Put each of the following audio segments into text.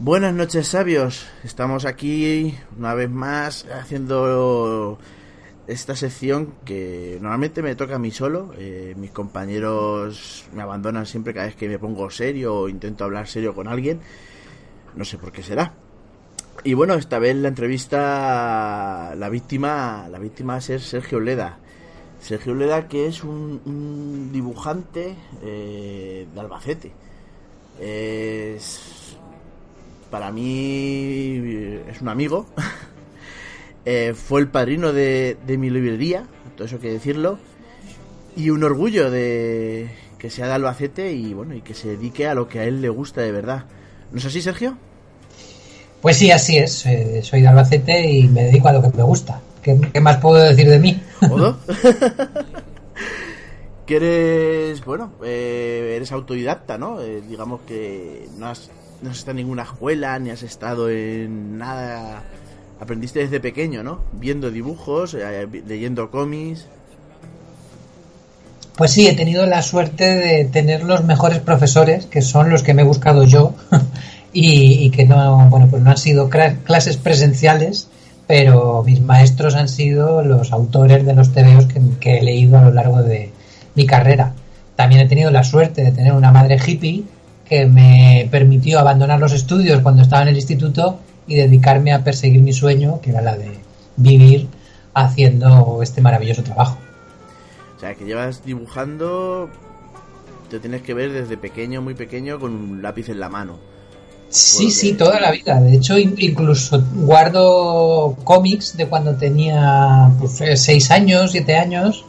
Buenas noches, sabios. Estamos aquí una vez más haciendo esta sección que normalmente me toca a mí solo. Eh, mis compañeros me abandonan siempre cada vez que me pongo serio o intento hablar serio con alguien. No sé por qué será. Y bueno, esta vez la entrevista, la víctima, la víctima va a ser Sergio Leda. Sergio Leda, que es un, dibujante eh, de Albacete. Es, para mí es un amigo. Eh, fue el padrino de, de, mi librería, todo eso hay que decirlo. Y un orgullo de que sea de Albacete y bueno, y que se dedique a lo que a él le gusta de verdad. ¿No es así, Sergio? Pues sí, así es. Eh, soy de Albacete y me dedico a lo que me gusta. ¿Qué, más puedo decir de mí? que eres, bueno, eh, eres autodidacta, ¿no? Eh, digamos que no has, no has estado en ninguna escuela, ni has estado en nada. Aprendiste desde pequeño, ¿no? Viendo dibujos, leyendo cómics. Pues sí, he tenido la suerte de tener los mejores profesores, que son los que me he buscado yo. y, que no, bueno, pues no han sido clases presenciales, pero mis maestros han sido los autores de los tebeos que, he leído a lo largo de mi carrera. También he tenido la suerte de tener una madre hippie que me permitió abandonar los estudios cuando estaba en el instituto y dedicarme a perseguir mi sueño, que era la de vivir haciendo este maravilloso trabajo. O sea, que llevas dibujando, te tienes que ver desde pequeño, muy pequeño, con un lápiz en la mano. Sí, sí, toda la vida. De hecho, incluso guardo cómics de cuando tenía pues, eh, seis años, siete años,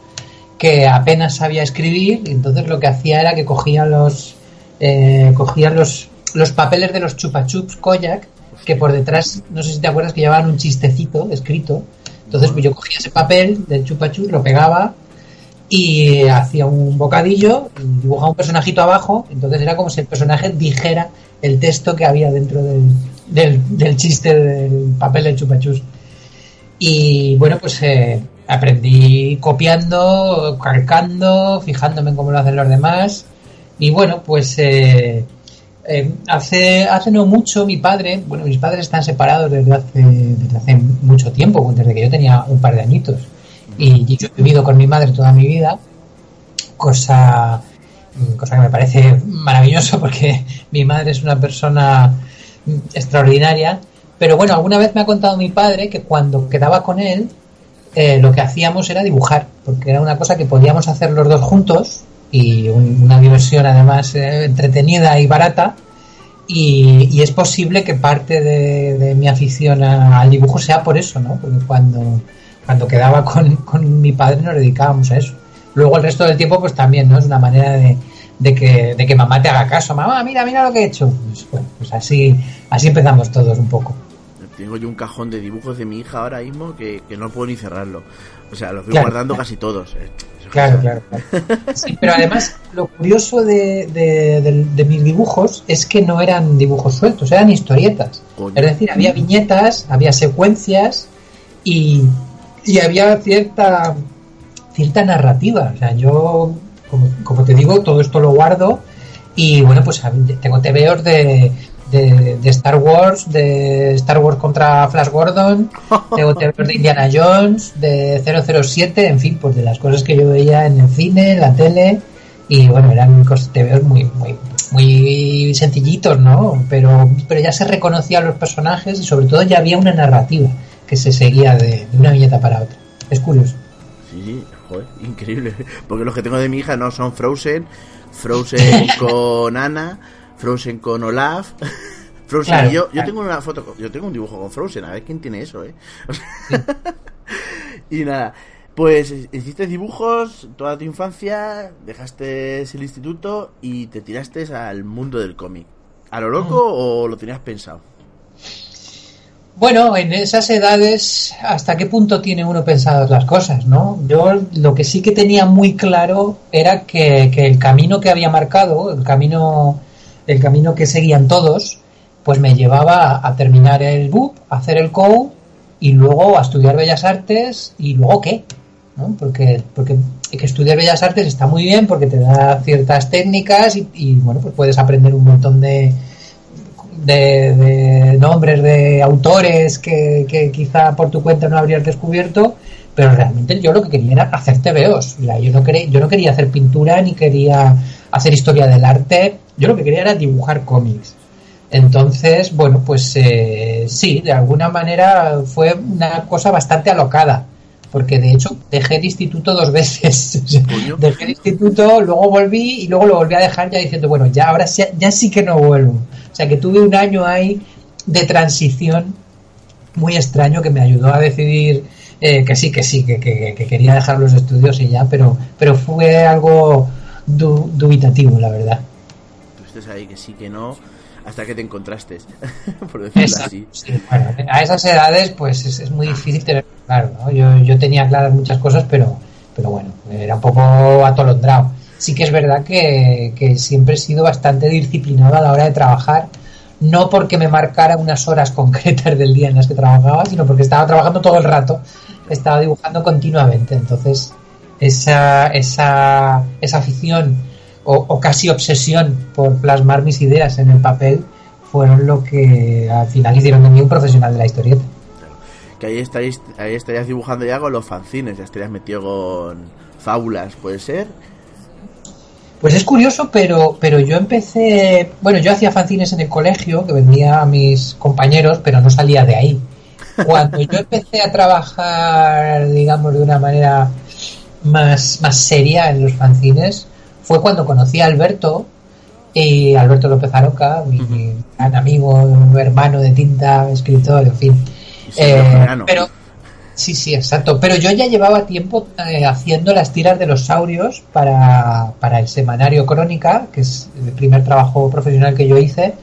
que apenas sabía escribir. Y entonces lo que hacía era que cogía los, eh, cogía los, los papeles de los chupachups Koyak, que por detrás, no sé si te acuerdas, que llevaban un chistecito escrito. Entonces pues yo cogía ese papel del chupachups, lo pegaba y hacía un bocadillo, dibujaba un personajito abajo. Entonces era como si el personaje dijera el texto que había dentro del, del, chiste del papel del chupachus. Y bueno, pues eh, aprendí copiando, calcando, fijándome en cómo lo hacen los demás. Y bueno, pues eh, eh, hace, hace no mucho mi padre, bueno, mis padres están separados desde hace, desde hace mucho tiempo, desde que yo tenía un par de añitos. Y yo he vivido con mi madre toda mi vida, cosa cosa que me parece maravilloso porque mi madre es una persona extraordinaria. Pero bueno, alguna vez me ha contado mi padre que cuando quedaba con él, eh, lo que hacíamos era dibujar, porque era una cosa que podíamos hacer los dos juntos y una diversión además eh, entretenida y barata. Y, es posible que parte de, mi afición al dibujo sea por eso, ¿no? Porque cuando, cuando quedaba con, con mi padre nos dedicábamos a eso. Luego el resto del tiempo, pues también, ¿no? Es una manera de, de, que, de que mamá te haga caso. Mamá, mira, mira lo que he hecho. Pues, bueno, pues así, así empezamos todos un poco. Tengo yo un cajón de dibujos de mi hija ahora mismo que, no puedo ni cerrarlo. O sea, los estoy guardando casi todos. Eh. Claro, claro, Sí, pero además lo curioso de, de, mis dibujos es que no eran dibujos sueltos, eran historietas. Es decir, había viñetas, había secuencias y, y había cierta cierta narrativa. O sea, yo, como, te digo, todo esto lo guardo y bueno, pues tengo TVOs de, de, de, Star Wars, de Star Wars contra Flash Gordon, de Indiana Jones, de 007, en fin, pues de las cosas que yo veía en el cine, en la tele y bueno, eran TVOs muy, muy, muy sencillitos, ¿no? Pero, pero ya se reconocían los personajes y sobre todo ya había una narrativa que se seguía de, de una viñeta para otra. Es curioso. Sí, increíble. Porque los que tengo de mi hija no son Frozen, Frozen con Ana, Frozen con Olaf. Frozen yo, yo tengo una foto, yo tengo un dibujo con Frozen, a ver quién tiene eso, ¿eh? y nada, pues hiciste dibujos toda tu infancia, dejaste el instituto y te tiraste al mundo del cómic. ¿A lo loco mm. o lo tenías pensado? Bueno, en esas edades, ¿hasta qué punto tiene uno pensadas las cosas, no? Yo lo que sí que tenía muy claro era que, el camino que había marcado, el camino, el camino que seguían todos, pues me llevaba a terminar el BUP, a hacer el COU y luego a estudiar Bellas Artes y luego qué, ¿no? Porque, porque que estudiar Bellas Artes está muy bien porque te da ciertas técnicas y, y bueno, pues puedes aprender un montón de, de, nombres de autores que, que, quizá por tu cuenta no habrías descubierto, pero realmente yo lo que quería era hacer TVOs. yo, no quería, yo no quería hacer pintura ni quería hacer historia del arte, yo lo que quería era dibujar cómics. Entonces, bueno, pues eh, sí, de alguna manera fue una cosa bastante alocada porque de hecho dejé el instituto dos veces. dejé el instituto, luego volví y luego lo volví a dejar ya diciendo, bueno, ya ahora ya, sí que no vuelvo. O sea que tuve un año ahí de transición muy extraño que me ayudó a decidir eh, que sí, que sí, que, quería dejar los estudios y ya, pero, pero fue algo dubitativo, la verdad. Tú estés ahí que sí, que no hasta que te encontraste, por decirlo así. a esas edades, pues es, muy difícil tener claro, ¿no? Yo, yo tenía claras muchas cosas, pero, pero bueno, era un poco atolondrado. Sí que es verdad que, que siempre he sido bastante disciplinado a la hora de trabajar, no porque me marcara unas horas concretas del día en las que trabajaba, sino porque estaba trabajando todo el rato, estaba dibujando continuamente. Entonces, esa, esa, esa afición o, casi obsesión por plasmar mis ideas en el papel fueron lo que al final hicieron de mí un profesional de la historieta. Que ahí estarías, ahí estarías dibujando ya con los fanzines, ya estarías metido con fábulas, ¿puede ser? Pues es curioso, pero, pero yo empecé, bueno, yo hacía fanzines en el colegio, que vendía a mis compañeros, pero no salía de ahí. Cuando yo empecé a trabajar, digamos, de una manera más, más seria en los fanzines, fue cuando conocí a Alberto, y Alberto López Aroca, mi gran amigo, hermano de tinta, escritor, en fin. Eh, pero sí, sí, exacto. Pero yo ya llevaba tiempo eh, haciendo las tiras de los saurios para, para el semanario Crónica, que es el primer trabajo profesional que yo hice.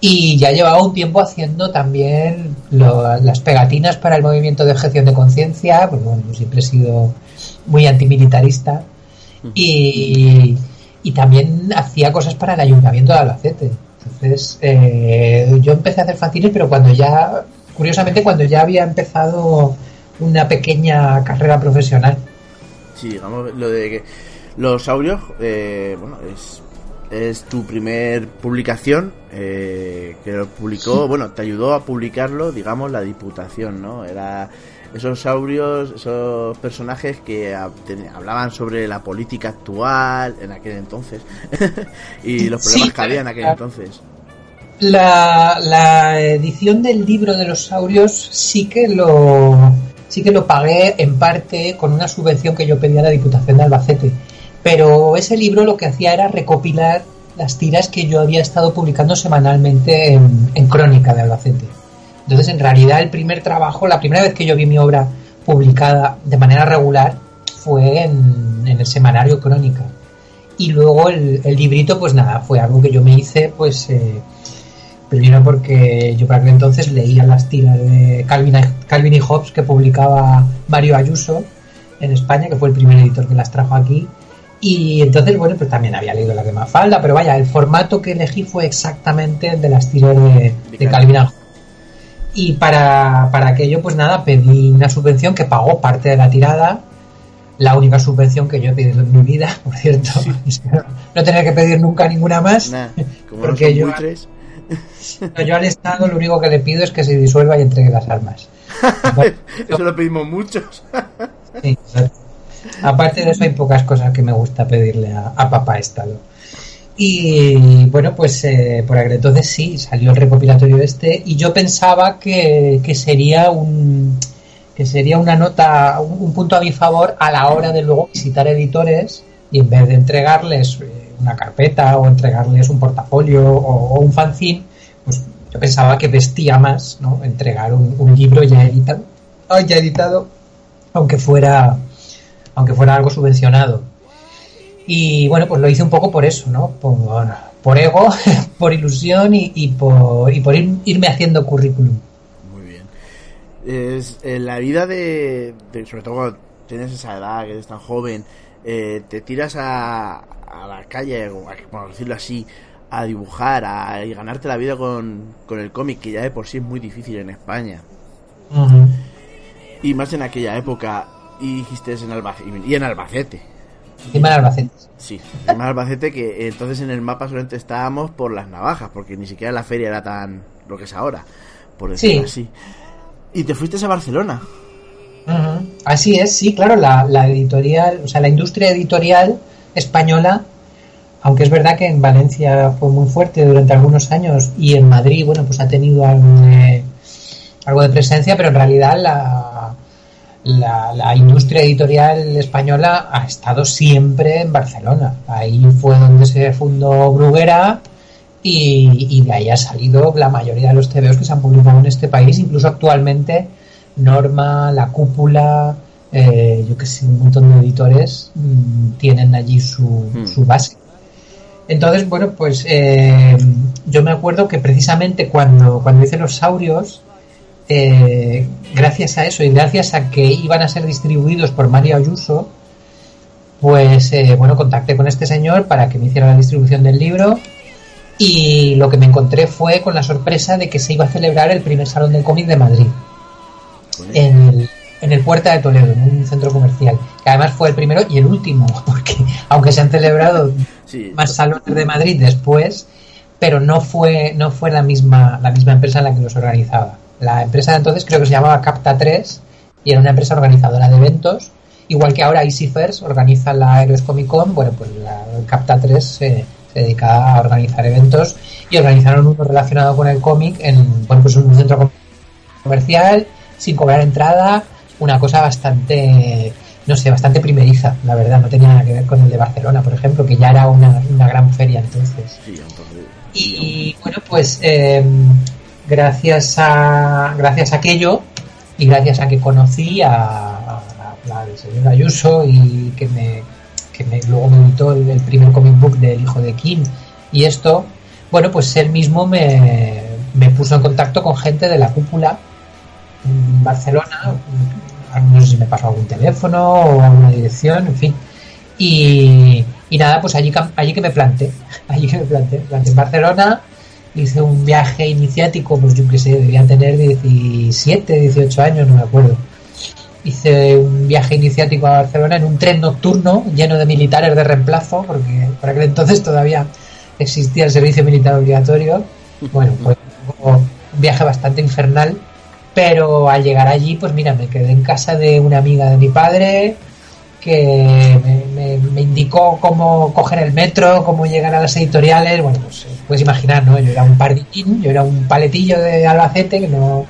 Y ya llevaba un tiempo haciendo también las pegatinas para el movimiento de objeción de conciencia, porque bueno, yo siempre he sido muy antimilitarista y, también hacía cosas para el ayuntamiento de Albacete. Entonces, eh, yo empecé a hacer fanzines, pero cuando ya, curiosamente, cuando ya había empezado una pequeña carrera profesional. Sí, digamos, lo de que los audios, eh, bueno, es, es tu primer publicación eh, que lo publicó, bueno, te ayudó a publicarlo, digamos, la Diputación, ¿no? Era esos saurios, esos personajes que hablaban sobre la política actual en aquel entonces y los problemas que había en aquel entonces. La, la, edición del libro de los saurios sí que lo sí que lo pagué en parte con una subvención que yo pedía a la Diputación de Albacete. Pero ese libro lo que hacía era recopilar las tiras que yo había estado publicando semanalmente en Crónica de Albacete. Entonces, en realidad, el primer trabajo, la primera vez que yo vi mi obra publicada de manera regular fue en, el semanario Crónica. Y luego el, librito, pues nada, fue algo que yo me hice, pues eh, primero porque yo para aquel entonces leía las tiras de Calvin, Calvin y Hobbes que publicaba Mario Ayuso en España, que fue el primer editor que las trajo aquí. Y entonces, bueno, pues también había leído la de Mafalda, pero vaya, el formato que elegí fue exactamente el de las tiras de, de Calvin y Hobbes y para, para aquello, pues nada, pedí una subvención que pagó parte de la tirada. La única subvención que yo he pedido en mi vida, por cierto. no tener que pedir nunca ninguna más. porque yo, yo al Estado lo único que le pido es que se disuelva y entregue las armas. eso lo pedimos muchos. Aparte de eso hay pocas cosas que me gusta pedirle a, a papá Estado. Y bueno, pues eh, por aquel entonces sí, salió el recopilatorio este y yo pensaba que, sería un que sería una nota, un, punto a mi favor a la hora de luego visitar editores y en vez de entregarles eh, una carpeta o entregarles un portafolio o, un fanzine, pues yo pensaba que vestía más, ¿no? Entregar un, libro ya editado, ya editado, aunque fuera aunque fuera algo subvencionado. Y bueno, pues lo hice un poco por eso, ¿no? Por, ego, por ilusión y, por, y por irme haciendo currículum. Muy bien. Es, en la vida de, sobre todo cuando tienes esa edad, que eres tan joven, eh, te tiras a, a la calle, por decirlo así, a dibujar, a, ganarte la vida con, con el cómic, que ya de por sí es muy difícil en España. Y más en aquella época, y dijiste en Albacete, y en Albacete Albacete. Sí, de Albacete que entonces en el mapa solamente estábamos por las navajas, porque ni siquiera la feria era tan lo que es ahora, por decirlo así. Y te fuiste a Barcelona. Así es, sí, claro, la, la, editorial, o sea, la industria editorial española, aunque es verdad que en Valencia fue muy fuerte durante algunos años y en Madrid, bueno, pues ha tenido algo de, algo de presencia, pero en realidad la, la, industria editorial española ha estado siempre en Barcelona. Ahí fue donde se fundó Bruguera y, y de ahí ha salido la mayoría de los TVOs que se han publicado en este país, incluso actualmente Norma, La Cúpula, eh, yo que sé, un montón de editores mm, tienen allí su, hmm. su, base. Entonces, bueno, pues eh, yo me acuerdo que precisamente cuando, cuando hice los saurios, eh, gracias a eso y gracias a que iban a ser distribuidos por Mario Ayuso, pues bueno, contacté con este señor para que me hiciera la distribución del libro y lo que me encontré fue con la sorpresa de que se iba a celebrar el primer salón del cómic de Madrid en el, en el Puerta de Toledo, en un centro comercial, que además fue el primero y el último, porque aunque se han celebrado más salones de Madrid después, pero no fue, no fue la misma, la misma empresa la que los organizaba. La empresa de entonces creo que se llamaba Capta 3 y era una empresa organizadora de eventos, igual que ahora Easyfairs organiza la Heroes Comic Con, bueno, pues la Capta 3 se, se dedica a organizar eventos y organizaron uno relacionado con el cómic en bueno, pues un centro comercial sin cobrar entrada, una cosa bastante, no sé, bastante primeriza, la verdad, no tenía nada que ver con el de Barcelona, por ejemplo, que ya era una, gran feria entonces. y, bueno, pues em, gracias a gracias a aquello y gracias a que conocí a, la, señora Ayuso y que me, que luego me editó el, primer comic book del hijo de Kim. Y esto, bueno, pues él mismo me, me puso en contacto con gente de la cúpula en Barcelona, no sé si me pasó algún teléfono o alguna dirección, en fin. Y, nada, pues allí, allí que me planté, allí que me planté, en Barcelona, hice un viaje iniciático, pues yo qué sé, debían tener 17, 18 años, no me acuerdo. Hice un viaje iniciático a Barcelona en un tren nocturno lleno de militares de reemplazo, porque por aquel entonces todavía existía el servicio militar obligatorio. Bueno, pues un viaje bastante infernal pero al llegar allí, pues mira, me quedé en casa de una amiga de mi padre que me, indicó cómo coger el metro, cómo llegar a las editoriales. Bueno, pues puedes imaginar, ¿no? Yo era un pardín, yo era un paletillo de Albacete que no,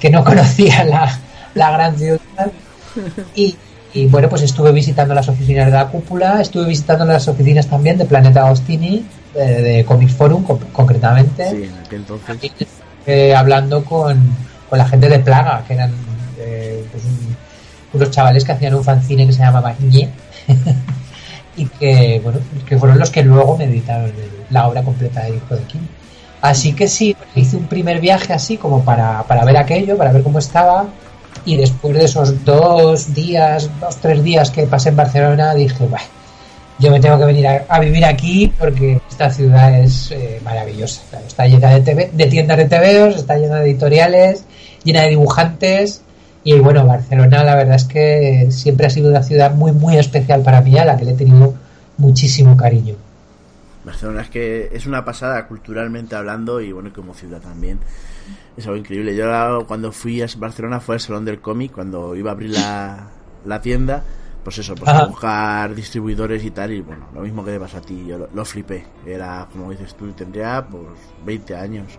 que no conocía la, gran ciudad. Y, bueno, pues estuve visitando las oficinas de la cúpula, estuve visitando las oficinas también de Planeta Agostini, de, de Comics Forum concretamente. Sí, entonces. Eh, hablando con, con la gente de Plaga, que eran eh, pues unos chavales que hacían un fanzine que se llamaba Ñe, y que, bueno, que fueron los que luego me editaron la obra completa de Hijo de Kim. Así que sí, hice un primer viaje así como para, para ver aquello, para ver cómo estaba. Y después de esos dos días, dos, tres días que pasé en Barcelona, dije, bueno, yo me tengo que venir a, vivir aquí porque esta ciudad es eh, maravillosa. Está llena de, TV, de tiendas de TVOs, está llena de editoriales, llena de dibujantes. Y bueno, Barcelona la verdad es que siempre ha sido una ciudad muy, muy especial para mí, a la que le he tenido muchísimo cariño. Barcelona es que es una pasada culturalmente hablando y bueno, como ciudad también. Es algo increíble. Yo cuando fui a Barcelona fue al Salón del Cómic, cuando iba a abrir la, la tienda pues eso, pues buscar distribuidores y tal, y bueno, lo mismo que te pasa a ti, yo lo, flipé, era como dices tú, tendría pues 20 años,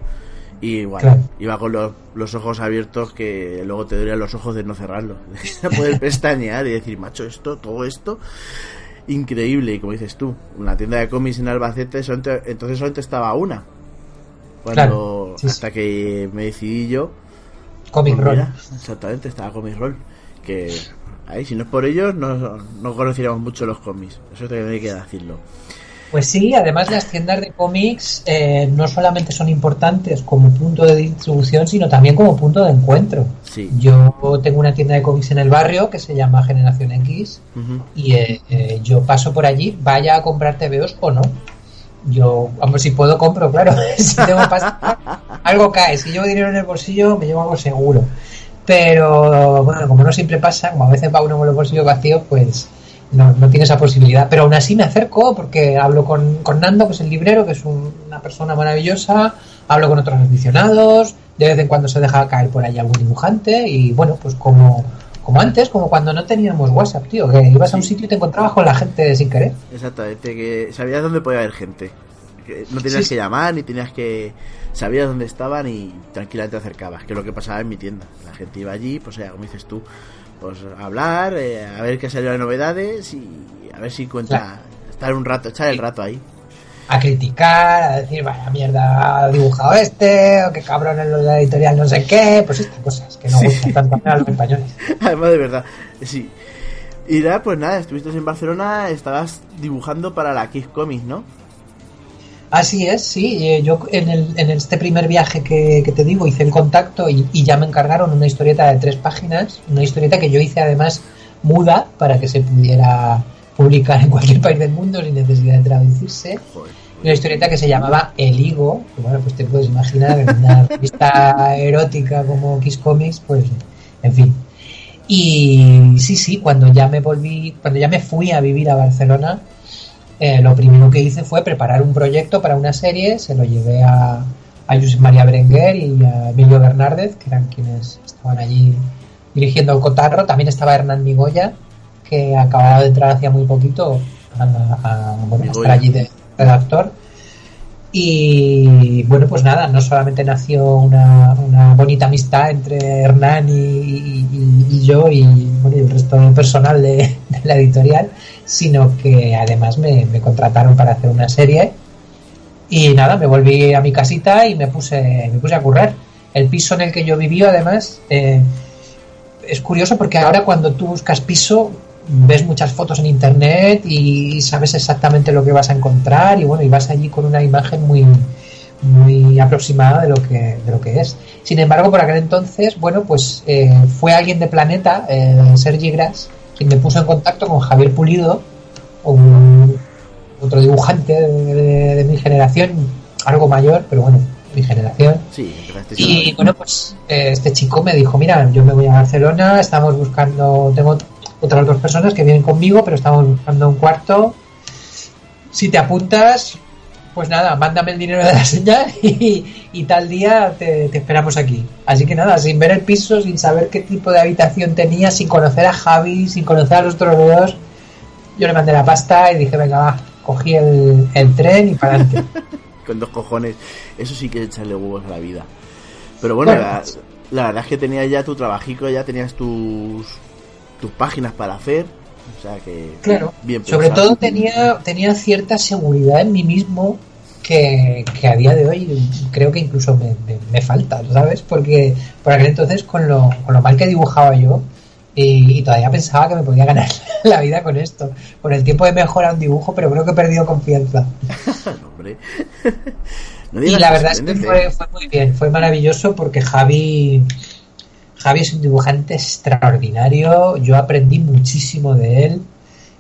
y igual, iba con los, los, ojos abiertos que luego te durían los ojos de no cerrarlos, de poder pestañear y decir, macho, esto, todo esto, increíble, y como dices tú, una tienda de cómics en Albacete, entonces solamente estaba una, cuando, hasta que me decidí yo, Comic pues Roll. exactamente, estaba Comic Roll, que Ahí, si no es por ellos, no, no conociéramos mucho los cómics. Eso hay que decirlo. Pues sí, además las tiendas de cómics eh, no solamente son importantes como punto de distribución, sino también como punto de encuentro. Yo tengo una tienda de cómics en el barrio que se llama Generación X y eh, eh, yo paso por allí, vaya a comprar TVOs o no. Yo, vamos, si puedo compro, claro. si tengo algo cae. Si llevo dinero en el bolsillo, me llevo algo seguro. Pero bueno, como no siempre pasa, como a veces va uno con los bolsillos vacíos, pues, no, no tiene esa posibilidad. Pero aún así me acerco porque hablo con, con Nando, que es el librero, que es una persona maravillosa, hablo con otros aficionados, de vez en cuando se deja caer por ahí algún dibujante y bueno, pues como, como antes, como cuando no teníamos WhatsApp, tío, que ibas a un sitio y te encontrabas con la gente sin querer. Exactamente, que sabías dónde podía haber gente. no tenías que llamar ni tenías que sabías dónde estaban y tranquilamente te acercabas, que es lo que pasaba en mi tienda. La gente iba allí, pues ya, como dices tú, pues hablar, eh, a ver qué salió de novedades y a ver si encuentra estar un rato, echar el rato ahí. A criticar, a decir, vaya mierda, ha dibujado este, o qué cabrón en la editorial no sé qué, pues estas cosas que no gustan tanto a los españoles. Además, de verdad, sí. Y nada, pues nada, estuviste en Barcelona, estabas dibujando para la Kiss Comics, ¿no? Así es, sí. Eh, yo en, el, en este primer viaje que, te digo hice el contacto y, ya me encargaron una historieta de tres páginas, una historieta que yo hice además muda para que se pudiera publicar en cualquier país del mundo sin necesidad de traducirse. Una historieta que se llamaba El Higo, que bueno, pues te puedes imaginar en una revista erótica como Kiss Comics, pues en fin. Y sí, sí, cuando ya me volví, cuando ya me fui a vivir a Barcelona, eh, lo primero que hice fue preparar un proyecto para una serie, se lo llevé a, a Josep María Berenguer y a Emilio Bernárdez, que eran quienes estaban allí dirigiendo el cotarro. También estaba Hernán Migoya, que acababa de entrar hacía muy poquito a, estar allí de redactor. Y bueno, pues nada, no solamente nació una, bonita amistad entre Hernán y, yo y, el resto del personal de la editorial, sino que además me, contrataron para hacer una serie y nada, me volví a mi casita y me puse, me puse a currar. El piso en el que yo viví, además, eh, es curioso porque ahora cuando tú buscas piso ves muchas fotos en internet y sabes exactamente lo que vas a encontrar y bueno, y vas allí con una imagen muy muy aproximada de lo que de lo que es. Sin embargo, por aquel entonces, bueno, pues eh, fue alguien de Planeta, eh, Sergi Gras, y me puso en contacto con Javier Pulido, un, otro dibujante de, mi generación, algo mayor, pero bueno, mi generación. y bueno, pues eh, este chico me dijo, mira, yo me voy a Barcelona, estamos buscando, tengo otras dos personas que vienen conmigo, pero estamos buscando un cuarto. Si te apuntas, pues nada, mándame el dinero de la señal y, tal día te, esperamos aquí. Así que nada, sin ver el piso, sin saber qué tipo de habitación tenía, sin conocer a Javi, sin conocer a los otros dos, yo le mandé la pasta y dije, venga, va, cogí el, tren y para adelante. Con dos cojones, eso sí que es echarle huevos a la vida. Pero bueno, la, verdad es que tenías ya tu trabajico, ya tenías tus, tus páginas para hacer. O sea que. Claro. Bien Sobre todo tenía, tenía cierta seguridad en mí mismo que, a día de hoy creo que incluso me, falta, ¿sabes? Porque por aquel entonces, con lo, con lo mal que dibujaba yo, y, todavía pensaba que me podía ganar la vida con esto. Con el tiempo he mejorado un dibujo, pero creo que he perdido confianza. y la verdad es que fue, fue, muy bien, fue maravilloso porque Javi, Javi es un dibujante extraordinario. Yo aprendí muchísimo de él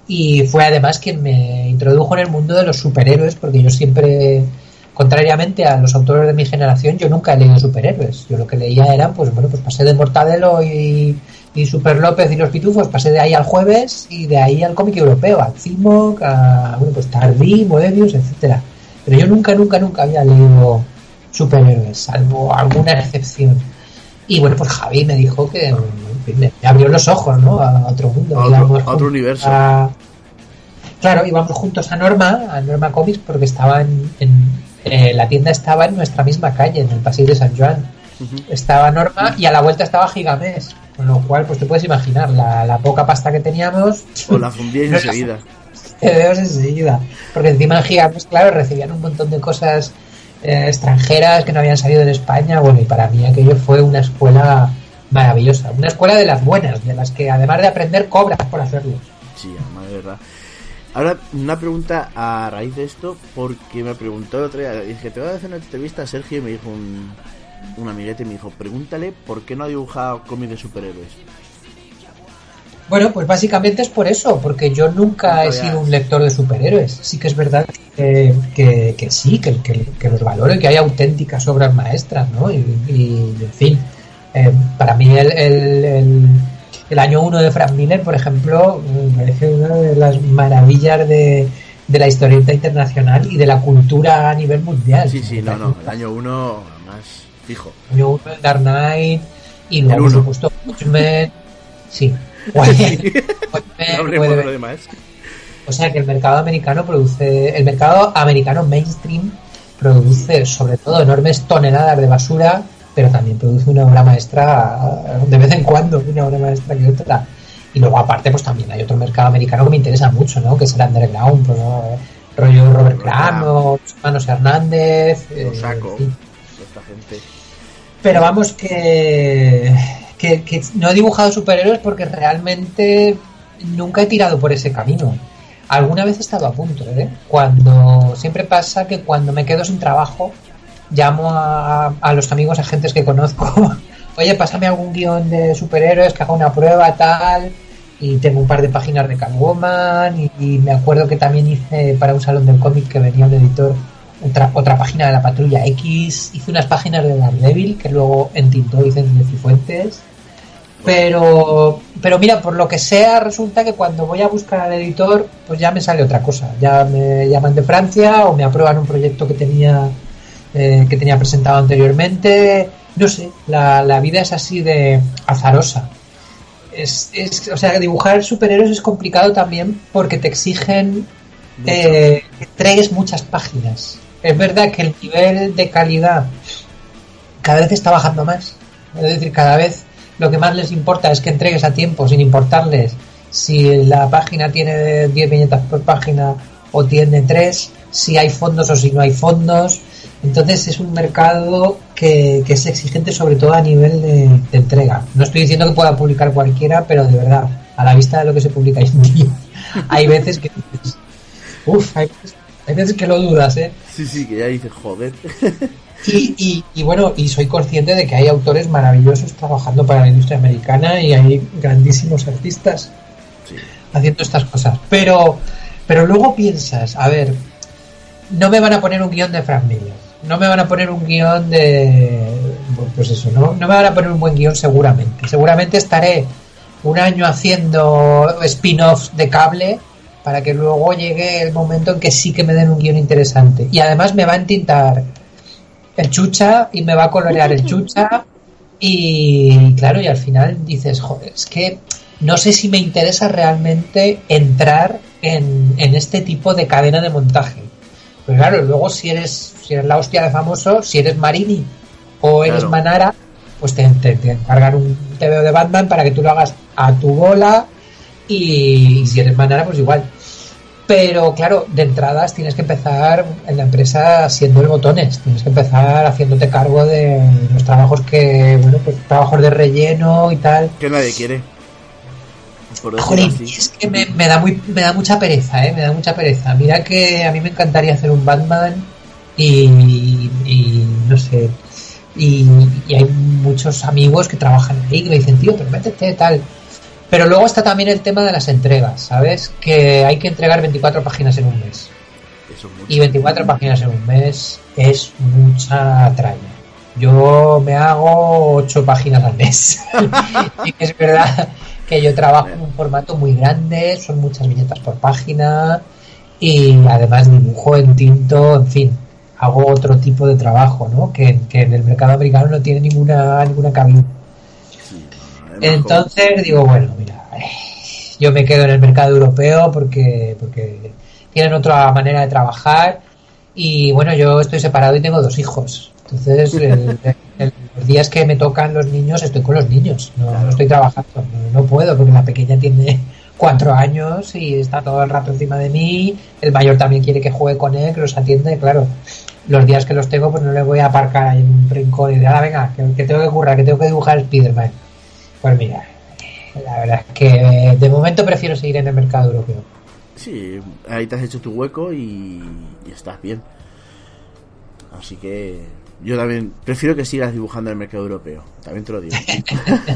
y fue además quien me introdujo en el mundo de los superhéroes porque yo siempre contrariamente a los autores de mi generación yo nunca he leído superhéroes. Yo lo que leía eran pues bueno pues pasé de Mortadelo y, y Super López y los Pitufos pasé de ahí al jueves y de ahí al cómic europeo al Cimoc a bueno pues Tardí Moebius etcétera. Pero yo nunca nunca nunca había leído superhéroes salvo alguna excepción. Y bueno pues Javi me dijo que me abrió los ojos, ¿no? A otro mundo. A otro, universo. Claro, íbamos juntos a Norma, a Norma Comics, porque estaba en, eh, la tienda estaba en nuestra misma calle, en el pasillo de San Juan. Estaba Norma y a la vuelta estaba Gigamés, con lo cual, pues te puedes imaginar la, poca pasta que teníamos. O la fundíais enseguida. enseguida. Porque encima en Gigamés, claro, recibían un montón de cosas eh, extranjeras que no habían salido de España. Bueno, y para mí aquello fue una escuela maravillosa. Una escuela de las buenas, de las que además de aprender cobras por hacerlo. Sí, de verdad. Ahora, una pregunta a raíz de esto, porque me preguntó el otro día, dije, te voy a hacer una entrevista a Sergio y me dijo un, un amiguete, me dijo, pregúntale por qué no ha dibujado cómics de superhéroes. Bueno, pues básicamente es por eso, porque yo nunca he sido un lector de superhéroes. Sí que es verdad que, que, sí, que, que, los valoro y que hay auténticas obras maestras, ¿no? y en fin, eh, para mí el, El año 1 de Frank Miller, por ejemplo, me parece una de las maravillas de, de la historieta internacional y de la cultura a nivel mundial. Sí, sí, no, no, el año 1 más fijo. El año 1 el Dark Knight y luego, por supuesto, Watchmen. Sí. O sea que el mercado americano produce, el mercado americano mainstream produce sobre todo enormes toneladas de basura, pero también produce una obra maestra de vez en cuando, una obra maestra que otra. Y luego aparte pues también hay otro mercado americano que me interesa mucho, ¿no? Que es el underground, pues, ¿no? rollo Robert Crumb, los hermanos Hernández. Eh, saco, esta gente. Pero vamos que, que, que no he dibujado superhéroes porque realmente nunca he tirado por ese camino. Alguna vez he estado a punto, ¿eh? Cuando siempre pasa que cuando me quedo sin trabajo, llamo a, a los amigos agentes que conozco. Oye, pásame algún guion de superhéroes que haga una prueba, tal. Y tengo un par de páginas de Catwoman. Y, me acuerdo que también hice para un salón del cómic que venía un editor otra, otra página de la Patrulla X. Hice unas páginas de Daredevil que luego entintó hice de Cifuentes pero, pero mira, por lo que sea, resulta que cuando voy a buscar al editor, pues ya me sale otra cosa. Ya me llaman de Francia o me aprueban un proyecto que tenía, eh, que tenía presentado anteriormente. No sé, la, la vida es así de azarosa. Es, es, o sea, dibujar superhéroes es complicado también porque te exigen eh, que entregues muchas páginas. Es verdad que el nivel de calidad cada vez está bajando más. Es decir, cada vez lo que más les importa es que entregues a tiempo, sin importarles si la página tiene 10 viñetas por página o tiene 3, si hay fondos o si no hay fondos. Entonces es un mercado que, es exigente sobre todo a nivel de, entrega. No estoy diciendo que pueda publicar cualquiera, pero de verdad, a la vista de lo que se publica hoy en día, hay veces que... Uf, hay, hay veces que lo dudas, ¿eh? Sí, sí, que ya dices, joder. Y, y, bueno, y soy consciente de que hay autores maravillosos trabajando para la industria americana y hay grandísimos artistas haciendo estas cosas. Pero, pero luego piensas, a ver, no me van a poner un guion de Frank Miller, no me van a poner un guion de. Pues eso, no, no me van a poner un buen guion seguramente. Seguramente estaré un año haciendo spin-offs de cable para que luego llegue el momento en que sí que me den un guion interesante. Y además me va a entintar el chucha y me va a colorear el chucha y claro, y al final dices, joder, es que no sé si me interesa realmente entrar en, este tipo de cadena de montaje. Pero claro, luego si eres, si eres la hostia de famoso, si eres Marini o eres Manara, pues te, te, encargan un TVO de Batman para que tú lo hagas a tu bola y si eres Manara, pues igual. Pero claro, de entradas tienes que empezar en la empresa siendo el botones, tienes que empezar haciéndote cargo de los trabajos que, bueno, pues trabajos de relleno y tal. Que nadie quiere. Joder, es que me, da muy, me da mucha pereza, ¿eh? Me da mucha pereza. Mira que a mí me encantaría hacer un Batman y, y no sé, y, y, hay muchos amigos que trabajan ahí que me dicen, tío, pero métete tal. Pero luego está también el tema de las entregas, ¿sabes? Que hay que entregar 24 páginas en un mes. y 24 páginas en un mes es mucha traña. Yo me hago 8 páginas al mes. y es verdad que yo trabajo en un formato muy grande, son muchas viñetas por página y además dibujo en tinto, en fin, hago otro tipo de trabajo, ¿no? Que, que en el mercado americano no tiene ninguna, ninguna cabina. Entonces digo, bueno, mira, yo me quedo en el mercado europeo porque, porque tienen otra manera de trabajar y bueno, yo estoy separado y tengo dos hijos. Entonces, los días que me tocan los niños, estoy con los niños, no, estoy trabajando, no, puedo porque la pequeña tiene cuatro años y está todo el rato encima de mí, el mayor también quiere que juegue con él, que los atiende, claro, los días que los tengo pues no le voy a aparcar en un rincón y de, ah, venga, que, que tengo que currar, que tengo que dibujar Spiderman pues mira, la verdad es que de momento prefiero seguir en el mercado europeo. Sí, ahí te has hecho tu hueco y, estás bien. Así que yo también prefiero que sigas dibujando el mercado europeo. También te lo digo.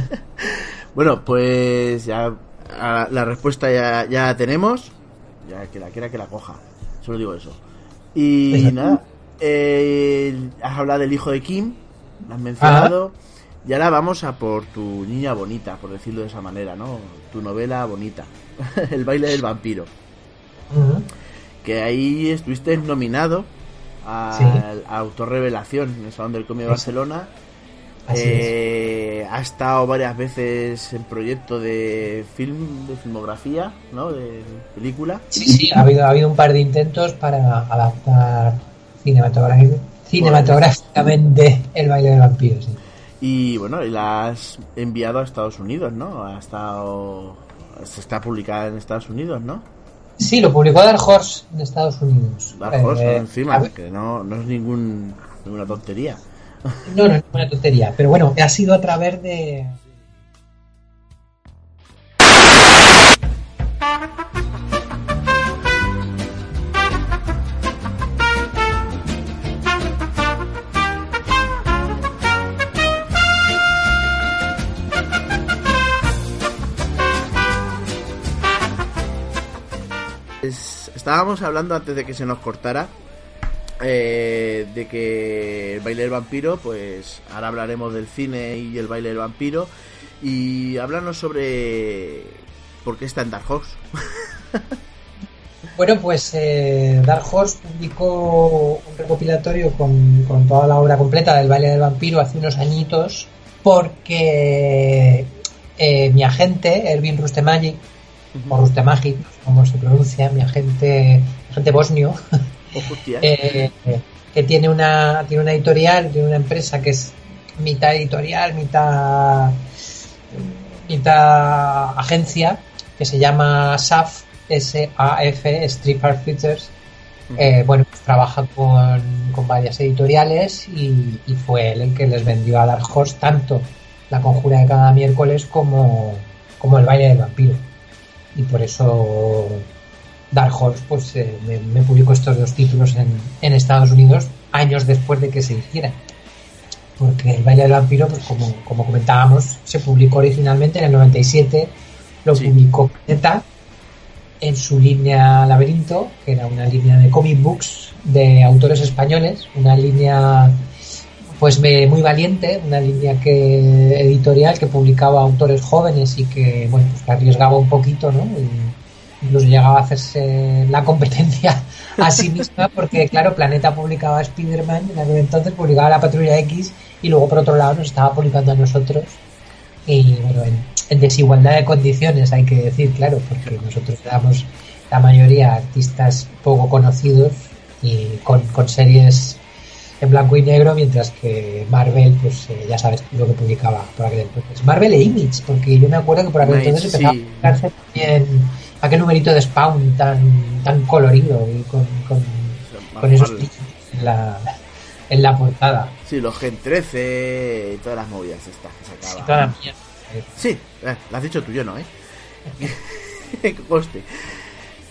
bueno, pues ya la respuesta ya, ya tenemos. Ya que la quiera que la coja. Solo digo eso. Y nada, eh, has hablado del hijo de Kim, lo has mencionado. Y ahora vamos a por tu niña bonita, por decirlo de esa manera, ¿no? Tu novela bonita, El baile del vampiro. Que ahí estuviste nominado al autor revelación en el Salón del Cómic de Barcelona. Eh, ha estado varias veces en proyecto de film, de filmografía, ¿no? De película. Sí, sí, ha habido, ha habido un par de intentos para adaptar cinematográficamente el baile del vampiro, sí. Y bueno, y la has enviado a Estados Unidos, ¿no? Ha estado. Se está publicada en Estados Unidos, ¿no? Sí, lo publicó Dark Horse en Estados Unidos. Dark Horse, eh, encima, que no, no es ningún, ninguna tontería. No, no es ninguna tontería. Pero bueno, ha sido a través de. Estábamos hablando antes de que se nos cortara eh, de que el baile del vampiro, pues ahora hablaremos del cine y el baile del vampiro y háblanos sobre por qué está en Dark Horse. bueno, pues eh, Dark Horse publicó un recopilatorio con, con, toda la obra completa del baile del vampiro hace unos añitos porque eh, mi agente, Erwin Rustemagi, o Rustemagi, como se pronuncia, mi agente, agente bosnio, eh, que tiene una, tiene una editorial, tiene una empresa que es mitad editorial, mitad, mitad agencia, que se llama SAF, S-A-F, Strip Art Features. Eh, bueno, pues trabaja con, con, varias editoriales y, fue él el que les vendió a Dark Horse tanto la conjura de cada miércoles como, como el baile del vampiro. Y por eso Dark Horse pues eh, me, publicó estos dos títulos en, en, Estados Unidos años después de que se hiciera. Porque el baile del vampiro pues como, como comentábamos se publicó originalmente en el 97 lo publicó Planeta en su línea Laberinto que era una línea de comic books de autores españoles una línea pues muy valiente una línea que editorial que publicaba autores jóvenes y que bueno pues arriesgaba un poquito no incluso llegaba a hacerse la competencia a sí misma porque claro Planeta publicaba a Spider-Man en aquel entonces publicaba la Patrulla X y luego por otro lado nos estaba publicando a nosotros. Y bueno en, desigualdad de condiciones hay que decir claro porque nosotros éramos la mayoría artistas poco conocidos y con, series en blanco y negro, mientras que Marvel, pues eh, ya sabes lo que publicaba por aquel entonces. Marvel e Image, porque yo me acuerdo que por aquel entonces empezaba a publicarse también aquel numerito de Spawn tan, tan colorido y con, con, esos en la, en la portada. Sí, los Gen 13 y todas las movidas estas que sacaba. Sí, toda Sí, eh, lo has dicho tú, yo no, ¿eh? que coste.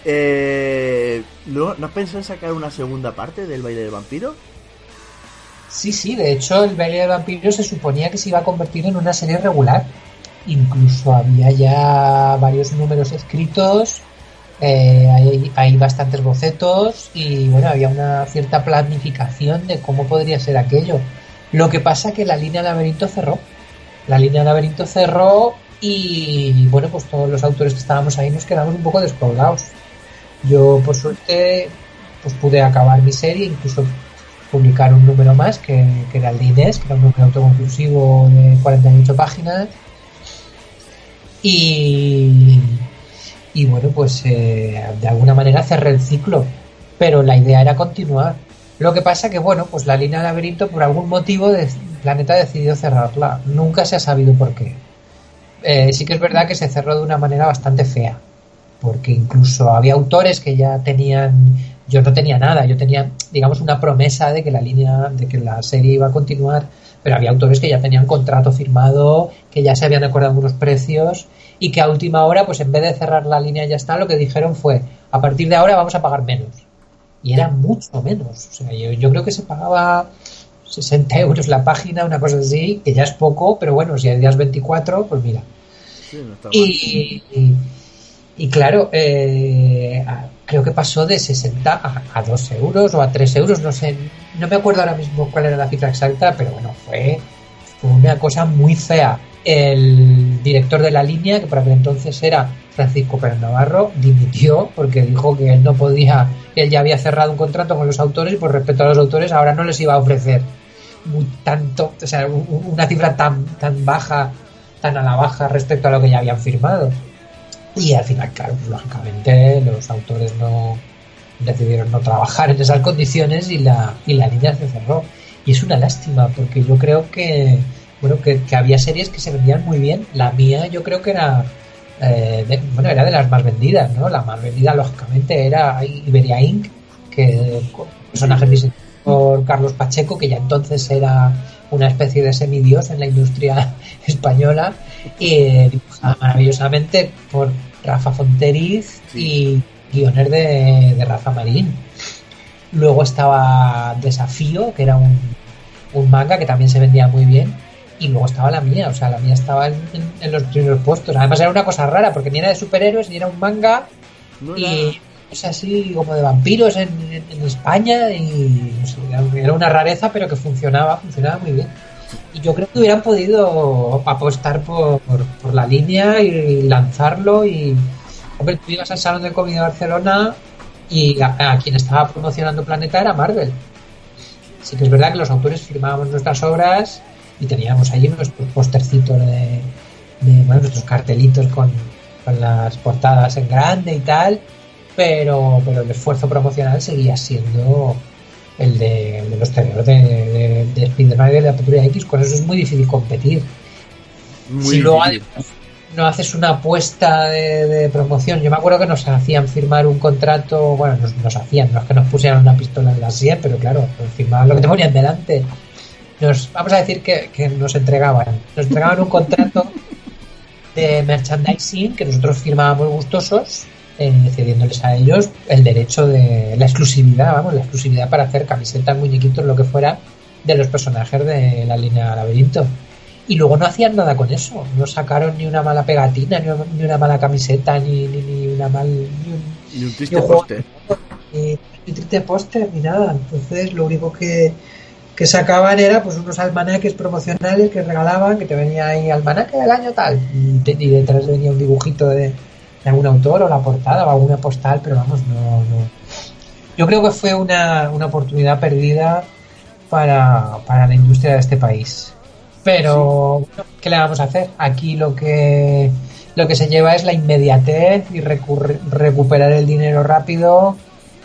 Eh, ¿No, ¿No has pensado en sacar una segunda parte del baile del vampiro? Sí, sí, de hecho el baile del vampiro se suponía que se iba a convertir en una serie regular incluso había ya varios números escritos, eh, hay, bastantes bocetos y bueno, había una cierta planificación de cómo podría ser aquello. Lo que pasa que la línea laberinto cerró. La línea laberinto cerró y bueno, pues todos los autores que estábamos ahí nos quedamos un poco descolgados. Yo por suerte pues pude acabar mi serie, incluso publicar un número más que, que era el de Inés, que era un número autoconclusivo de 48 páginas y, y bueno, pues eh, de alguna manera cerré el ciclo, pero la idea era continuar. Lo que pasa que, bueno, pues la línea laberinto por algún motivo de, Planeta decidió cerrarla. Nunca se ha sabido por qué. Eh, sí que es verdad que se cerró de una manera bastante fea, porque incluso había autores que ya tenían, yo no tenía nada, yo tenía, digamos, una promesa de que la línea, de que la serie iba a continuar pero había autores que ya tenían contrato firmado, que ya se habían acordado unos precios y que a última hora, pues en vez de cerrar la línea ya está, lo que dijeron fue, a partir de ahora vamos a pagar menos. Y era mucho menos. O sea, yo, creo que se pagaba 60 euros la página, una cosa así, que ya es poco, pero bueno, si hay días 24, pues mira. y, y, claro, eh, creo que pasó de 60 a, a 2 euros o a 3 euros, no sé, no me acuerdo ahora mismo cuál era la cifra exacta, pero bueno, fue, una cosa muy fea. El director de la línea, que para aquel entonces era Francisco Pérez Navarro, dimitió porque dijo que él no podía, él ya había cerrado un contrato con los autores y por respeto a los autores ahora no les iba a ofrecer muy tanto, o sea, una cifra tan, tan baja, tan a la baja respecto a lo que ya habían firmado. Y al final, claro, pues, lógicamente los autores no decidieron no trabajar en esas condiciones y la, y la línea se cerró. Y es una lástima, porque yo creo que, bueno, que, había series que se vendían muy bien. La mía yo creo que era, eh, de, bueno, era de las más vendidas, ¿no? La más vendida, lógicamente, era Iberia Inc., que personajes diseñados por Carlos Pacheco, que ya entonces era una especie de semidios en la industria española, y eh, dibujada maravillosamente por Rafa Fonteriz y guioner de, de Rafa Marín. Luego estaba Desafío, que era un, un, manga que también se vendía muy bien. Y luego estaba la mía, o sea, la mía estaba en, los primeros puestos. Además era una cosa rara, porque ni era de superhéroes, ni era un manga. y es así como de vampiros en, España. Y era una rareza, pero que funcionaba, funcionaba muy bien. Y yo creo que hubieran podido apostar por, por, la línea y lanzarlo. Y, hombre, tú ibas al Salón de Comida de Barcelona y a, quien estaba promocionando Planeta era Marvel. Sí que es verdad que los autores firmábamos nuestras obras y teníamos allí nuestros postercitos de, nuestros cartelitos con, las portadas en grande y tal, pero, pero el esfuerzo promocional seguía siendo el de, los terrenos de, de, de Spider-Man y de la Patrulla X, con eso es muy difícil competir. si luego no haces una apuesta de, promoción. Yo me acuerdo que nos hacían firmar un contrato, bueno, nos, hacían, no es que nos pusieran una pistola en la sien, pero claro, firmaban lo que te ponían delante. Nos, vamos a decir que, nos entregaban, nos entregaban un contrato de merchandising que nosotros firmábamos gustosos, eh, cediéndoles a ellos el derecho de la exclusividad, vamos, la exclusividad para hacer camisetas, muñequitos, lo que fuera, de los personajes de la línea Laberinto y luego no hacían nada con eso. No sacaron ni una mala pegatina, ni una, mala camiseta, ni, ni, una mal. Ni un, triste póster. Ni, un triste póster, ni nada. Entonces, lo único que, que sacaban era pues unos almanaques promocionales que regalaban, que te venía ahí almanaque del año tal, y, detrás venía un dibujito de, algún autor o la portada o alguna postal, pero vamos, no. no. Yo creo que fue una, una oportunidad perdida para, para la industria de este país. Pero, ¿qué le vamos a hacer? Aquí lo que, lo que se lleva es la inmediatez y recuperar el dinero rápido.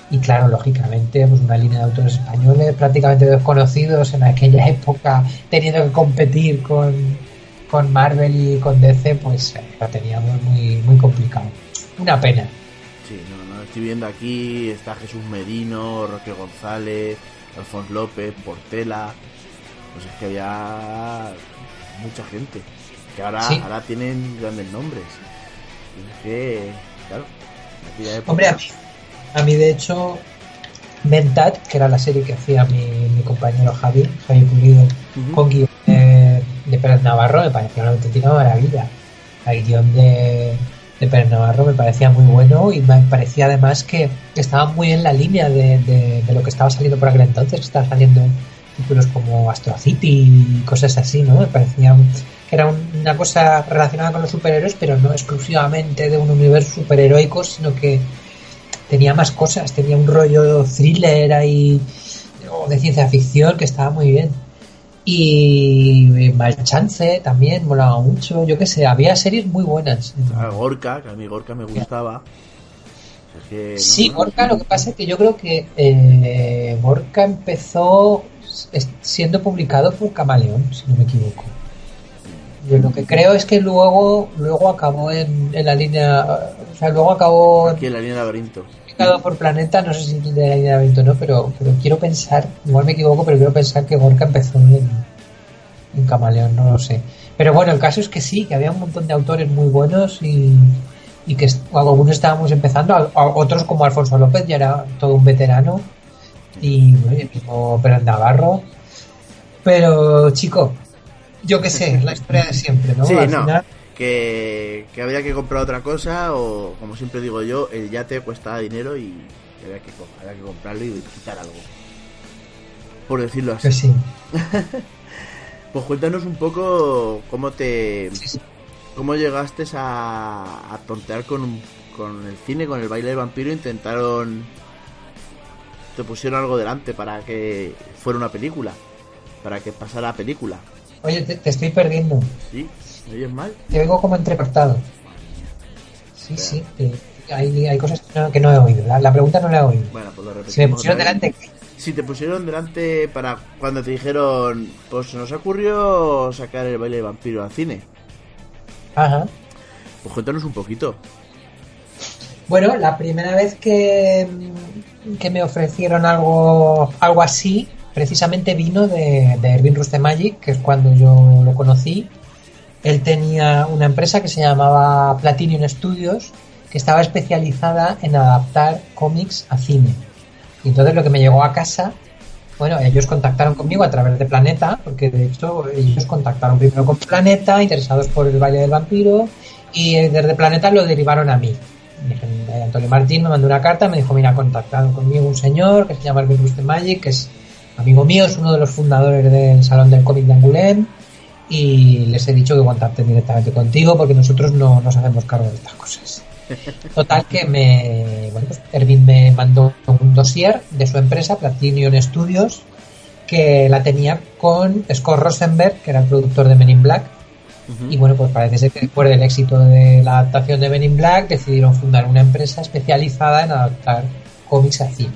Y claro, lógicamente, pues una línea de autores españoles prácticamente desconocidos en aquella época, teniendo que competir con, con Marvel y con DC, pues eh, lo teníamos muy, muy complicado. Una pena. Sí, no, no, estoy viendo aquí, está Jesús Merino, Roque González, Alfonso López, Portela, pues es que había mucha gente que ahora, ahora tienen grandes nombres. es que, claro, Hombre, a mí, de hecho, Mentat, que era la serie que hacía mi, compañero Javi, Javi Pulido, con guion Pérez Navarro, me parecía una auténtica maravilla. El guion de, Pérez Navarro me parecía muy bueno y me parecía además que estaba muy en la línea de, lo que estaba saliendo por aquel entonces, estaba saliendo títulos como Astro City y cosas así, ¿no? Me parecía que era una cosa relacionada con los superhéroes, pero no exclusivamente de un universo superheroico, sino que tenía más cosas, tenía un rollo thriller ahí, o de ciencia ficción que estaba muy bien. Y Malchance también molaba mucho, yo qué sé, había series muy buenas. Ah, Gorka, que a mí Gorka me gustaba. Sí, Gorka, lo que pasa es que yo creo que eh, Gorka empezó siendo publicado por Camaleón, si no me equivoco. Yo lo que creo es que luego luego acabó en, la línea, o sea, luego acabó aquí en la línea de laberinto. Por Planeta, no sé si línea de laberinto no, pero pero quiero pensar, igual me equivoco, pero quiero pensar que Gorka empezó en, en Camaleón, no lo sé. Pero bueno, el caso es que sí, que había un montón de autores muy buenos y, y que algunos estábamos empezando, otros como Alfonso López ya era todo un veterano y bueno, el mismo Pérez Navarro. Pero, chico, yo qué sé, la historia de siempre, ¿no? Sí, no. Que, que habría que comprar otra cosa o, como siempre digo yo, el yate cuesta dinero y habría que, habría que comprarlo y quitar algo. Por decirlo así. sí. Pues cuéntanos un poco cómo te... ¿Cómo llegaste a, a tontear con, con el cine, con el baile del vampiro? Intentaron... Te pusieron algo delante para que fuera una película. Para que pasara la película. Oye, te, estoy perdiendo. ¿Sí? ¿Me oyes mal? Te oigo como entrecortado. Sí, sí. hay, hay, cosas que no, he oído. La, pregunta no la he oído. Bueno, pues lo repetimos. Si me pusieron delante... Si te pusieron delante para cuando te dijeron, pues nos ocurrió sacar el baile de vampiro al cine. Ajá. Pues cuéntanos un poquito. Bueno, la primera vez que, que me ofrecieron algo, algo así, precisamente vino de, de Erwin Rustemagi, que es cuando yo lo conocí. Él tenía una empresa que se llamaba Platinum Studios, que estaba especializada en adaptar cómics a cine. Y entonces lo que me llegó a casa, bueno, ellos contactaron conmigo a través de Planeta, porque de hecho ellos contactaron primero con Planeta, interesados por el Valle del Vampiro, y desde Planeta lo derivaron a mí. Eh, Antonio Martín me mandó una carta, me dijo, mira, ha contactado conmigo un señor que se llama de Magic, que es amigo mío, es uno de los fundadores del Salón del Cómic de Angoulême, y les he dicho que contacten directamente contigo porque nosotros no nos hacemos cargo de estas cosas. Total que me, bueno, pues Erwin me mandó un dossier de su empresa, Platinum Studios, que la tenía con Scott Rosenberg, que era el productor de Men in Black. Y bueno, pues parece ser que después del éxito de la adaptación de Men in Black, decidieron fundar una empresa especializada en adaptar cómics a cine.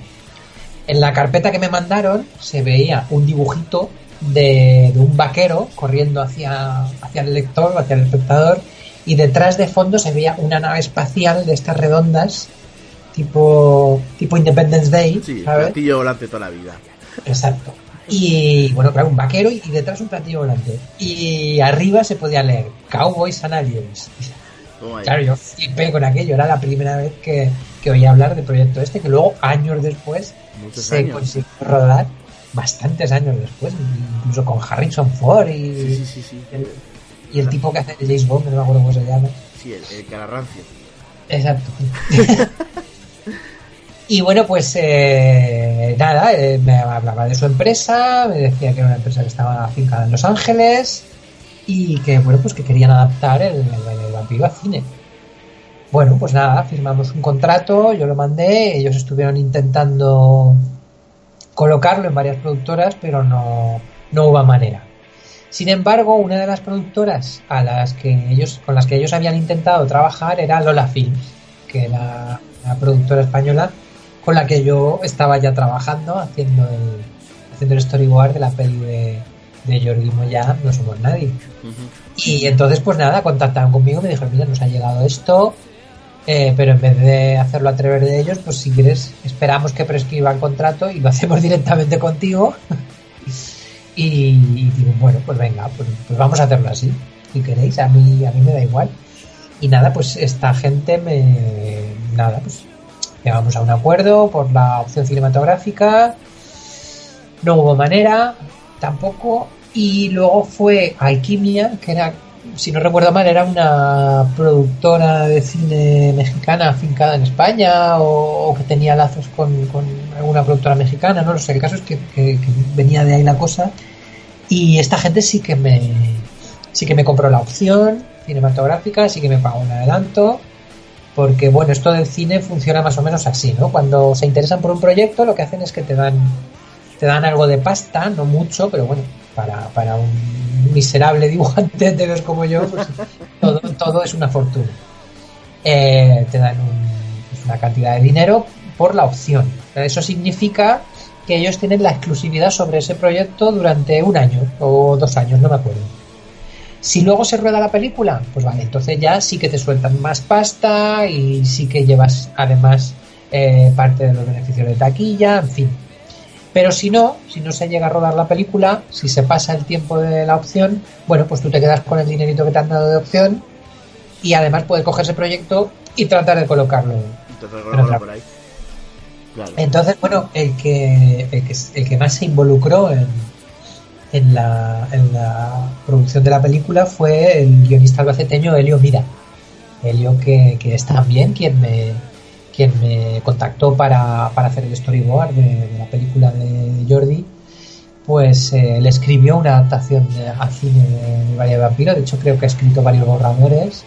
En la carpeta que me mandaron se veía un dibujito de, de un vaquero corriendo hacia, hacia el lector, hacia el espectador, y detrás de fondo se veía una nave espacial de estas redondas, tipo, tipo Independence Day. Sí, platillo volante toda la vida. Exacto. Y bueno, claro, un vaquero y detrás un platillo volante. Y arriba se podía leer Cowboys and Aliens. Claro, yo flipé con aquello, era la primera vez que, que oí hablar del proyecto este, que luego, años después, se consiguió rodar, bastantes años después, incluso con Harrison Ford y sí, sí, sí, y el tipo que hace James Bond, no me acuerdo cómo se llama. Sí, el, el. Exacto. y bueno, pues eh, nada, eh, me hablaba de su empresa, me decía que era una empresa que estaba afincada en Los Ángeles y que bueno, pues que querían adaptar el, el, vampiro a cine. Bueno, pues nada, firmamos un contrato, yo lo mandé, ellos estuvieron intentando colocarlo en varias productoras, pero no, no hubo manera. Sin embargo, una de las productoras a las que ellos, con las que ellos habían intentado trabajar era Lola Films, que era la productora española con la que yo estaba ya trabajando haciendo el, haciendo el storyboard de la peli de, de Jordi Moya, No Somos Nadie. Y entonces, pues nada, contactaron conmigo y me dijeron, mira, nos ha llegado esto, eh, pero en vez de hacerlo a de ellos, pues si quieres, esperamos que prescriba el contrato y lo hacemos directamente contigo. Y, digo, bueno, pues venga, pues, pues, vamos a hacerlo así. Si queréis, a mí, a mí me da igual. Y nada, pues esta gente me. Nada, pues llegamos a un acuerdo por la opción cinematográfica. No hubo manera, tampoco. Y luego fue Alquimia, que era, si no recuerdo mal, era una productora de cine mexicana afincada en España o, que tenía lazos con, alguna productora mexicana, no lo sé. El caso es que, que venía de ahí la cosa y esta gente sí que me sí que me compró la opción cinematográfica, sí que me pagó un adelanto, porque bueno, esto del cine funciona más o menos así, ¿no? Cuando se interesan por un proyecto, lo que hacen es que te dan te dan algo de pasta, no mucho, pero bueno, para, para un miserable dibujante de ver como yo, pues todo, todo es una fortuna. Eh, te dan pues una cantidad de dinero por la opción. Eso significa que ellos tienen la exclusividad sobre ese proyecto durante un año o dos años, no me acuerdo. Si luego se rueda la película, pues vale, entonces ya sí que te sueltan más pasta y sí que llevas además eh, parte de los beneficios de taquilla, en fin. Pero si no, si no se llega a rodar la película, si se pasa el tiempo de la opción, bueno, pues tú te quedas con el dinerito que te han dado de opción y además puedes coger ese proyecto y tratar de colocarlo. por ahí. Entonces, bueno, el que, el que, más se involucró en, en, la, en la producción de la película fue el guionista albaceteño Helio Mira. Helio que, que es también quien me, quien me contactó para, para hacer el storyboard de, la película de Jordi pues eh, le escribió una adaptación al cine de Valle de Vampiro. De hecho, creo que ha escrito varios borradores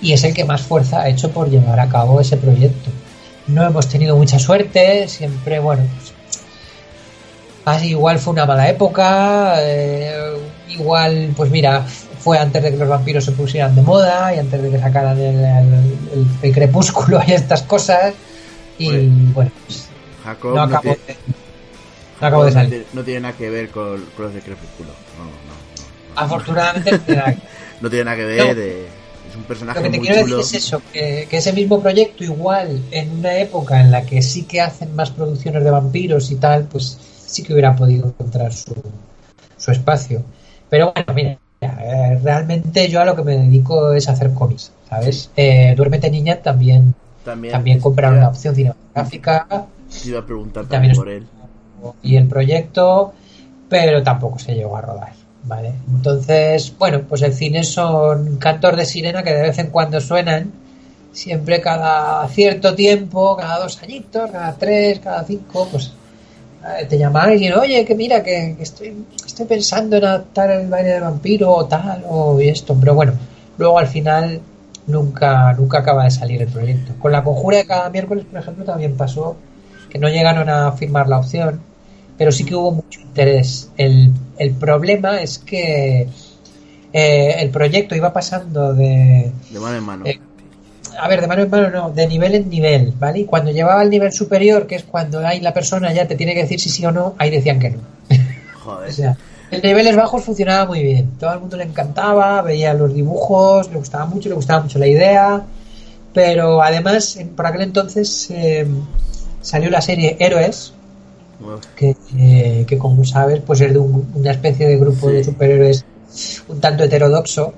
y es el que más fuerza ha hecho por llevar a cabo ese proyecto. No hemos tenido mucha suerte, siempre, bueno, pues, igual fue una mala época, eh, igual, pues mira, fue antes de que los vampiros se pusieran de moda y antes de que sacaran el, crepúsculo y estas cosas. Y bueno, pues, no acabó, no, de, salir. No tiene nada que ver con, los de crepúsculo. No, no, Afortunadamente no tiene nada que ver. es un personaje Lo que te quiero decir es eso, que, ese mismo proyecto, igual en una época en la que sí que hacen más producciones de vampiros y tal, pues sí que hubiera podido encontrar su, su espacio. Pero bueno, mira, realmente yo a lo que me dedico es a hacer cómics, ¿sabes? Eh, Duérmete Niña también, también, también compraron una opción cinematográfica. iba a preguntar también por él. Y el proyecto, pero tampoco se llegó a rodar, ¿vale? Entonces, bueno, pues el cine son cantos de sirena que de vez en cuando suenan, siempre cada cierto tiempo, cada dos añitos, cada tres, cada cinco, pues eh, te llama alguien, oye, que mira, que, estoy, estoy pensando en adaptar el baile del vampiro o tal, o esto, pero bueno, luego al final nunca, nunca acaba de salir el proyecto. Con la conjura de cada miércoles, por ejemplo, también pasó que no llegaron a firmar la opción, pero sí que hubo mucho interés. El, el problema es que eh, el proyecto iba pasando de... De mano en mano. Eh, a ver, de mano en mano no, de nivel en nivel, ¿vale? Y cuando llevaba al nivel superior, que es cuando ahí la persona ya te tiene que decir si sí o no, ahí decían que no. Joder. o sea, en niveles bajos funcionaba muy bien. Todo el mundo le encantaba, veía los dibujos, le gustaba mucho, le gustaba mucho la idea. Pero además, por aquel entonces eh, salió la serie Héroes, que, eh, que, como sabes, pues es de una especie de grupo de superhéroes un tanto heterodoxo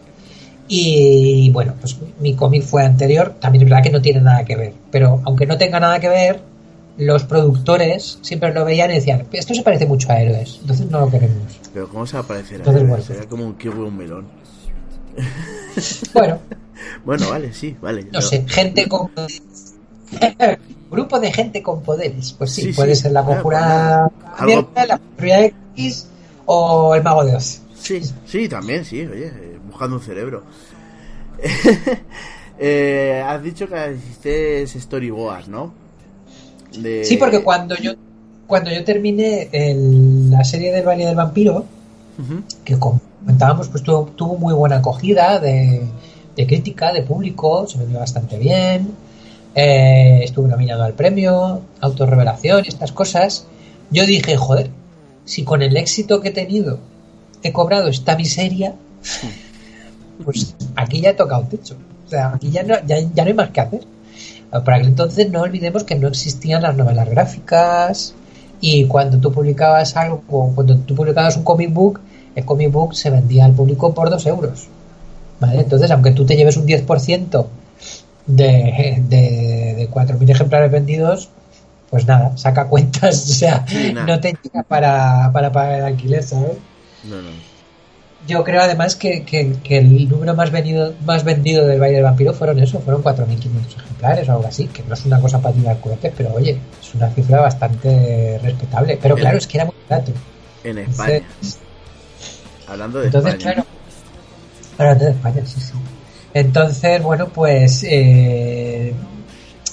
y bueno, pues mi cómic fue anterior, también es verdad que no tiene nada que ver, pero aunque no tenga nada que ver, los productores siempre lo veían y decían, esto se parece mucho a Héroes, entonces no lo queremos. Pero ¿cómo se va a parecer entonces, Bueno. Sería como un kiwi un melón. Bueno. bueno, vale, sí, vale. No sé, gente con... Grupo de gente con poderes. Pues sí, puede ser la conjura Algo... la conjura X o el mago de Oz. Sí, sí, también, sí, oye buscando un cerebro. eh, has dicho que hiciste storyboard, ¿no? Sí, porque cuando yo cuando yo terminé la serie del Valle del Vampiro, que comentábamos, pues tuvo, tuvo, muy buena acogida de, crítica, de público, se vendió bastante bien, eh, estuve nominado al premio, autorrevelación y estas cosas. Yo dije, joder, si con el éxito que he tenido he cobrado esta miseria, pues aquí ya he tocado techo. O sea, aquí ya no, ya, no hay más que hacer. Para aquel entonces no olvidemos que no existían las novelas gráficas y cuando tú publicabas algo, cuando tú publicabas un comic book, el comic book se vendía al público por dos euros. ¿Vale? Entonces, aunque tú te lleves un 10% de, de, de 4.000 ejemplares vendidos, pues nada, saca cuentas, o sea, no te llega para, para pagar el alquiler, ¿sabes? No, no yo creo además que, el número más vendido, más vendido del Valle del Vampiro fueron eso, fueron 4.500 ejemplares o algo así, que no es una cosa para tirar cohetes, pero oye, es una cifra bastante respetable. Pero claro, es que era muy barato. En España. Hablando de entonces, Claro, hablando de España, sí, sí. Entonces, bueno, pues eh,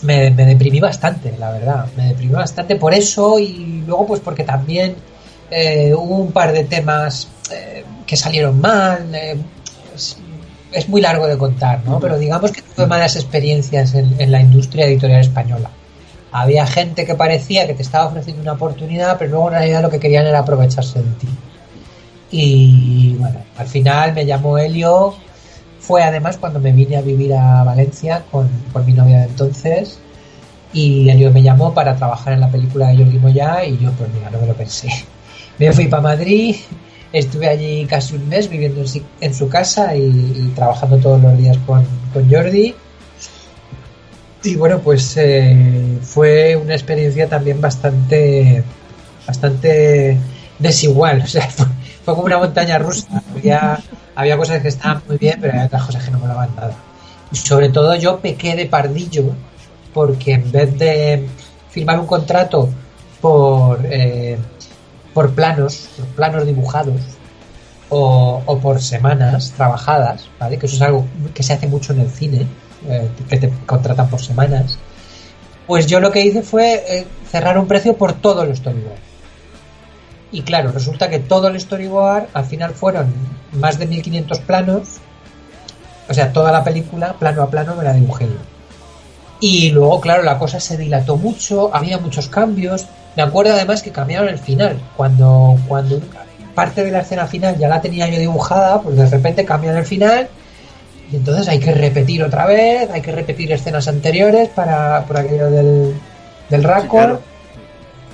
me, deprimí bastante, la verdad. Me deprimí bastante por eso y luego pues porque también eh, hubo un par de temas eh, que salieron mal. Eh, es, muy largo de contar, ¿no? Pero digamos que tuve malas experiencias en, la industria editorial española. Había gente que parecía que te estaba ofreciendo una oportunidad, pero luego en realidad lo que querían era aprovecharse de ti. Y bueno, al final me llamó Helio. Fue además cuando me vine a vivir a Valencia con, mi novia de entonces. Y Helio me llamó para trabajar en la película de Jordi Moya y yo, pues mira, no me lo pensé. Me fui para Madrid, Estuve allí casi un mes viviendo en, su casa y, trabajando todos los días con, Jordi. Y bueno, pues eh, fue una experiencia también bastante, bastante desigual. O sea, fue, como una montaña rusa. Había, había cosas que estaban muy bien, pero había otras cosas que no me daban nada. Sobre todo yo pequé de pardillo porque en vez de firmar un contrato por... Eh, por planos, por planos dibujados o, por semanas trabajadas, ¿vale? Que eso es algo que se hace mucho en el cine, eh, que te contratan por semanas. Pues yo lo que hice fue eh, cerrar un precio por todo el storyboard. Y claro, resulta que todo el storyboard al final fueron más de 1500 planos. O sea, toda la película, plano a plano, me la dibujé Y luego, claro, la cosa se dilató mucho, había muchos cambios. Me acuerdo además que cambiaron el final. Cuando, cuando parte de la escena final ya la tenía yo dibujada, pues de repente cambian el final y entonces hay que repetir otra vez, hay que repetir escenas anteriores para por aquello del, del récord.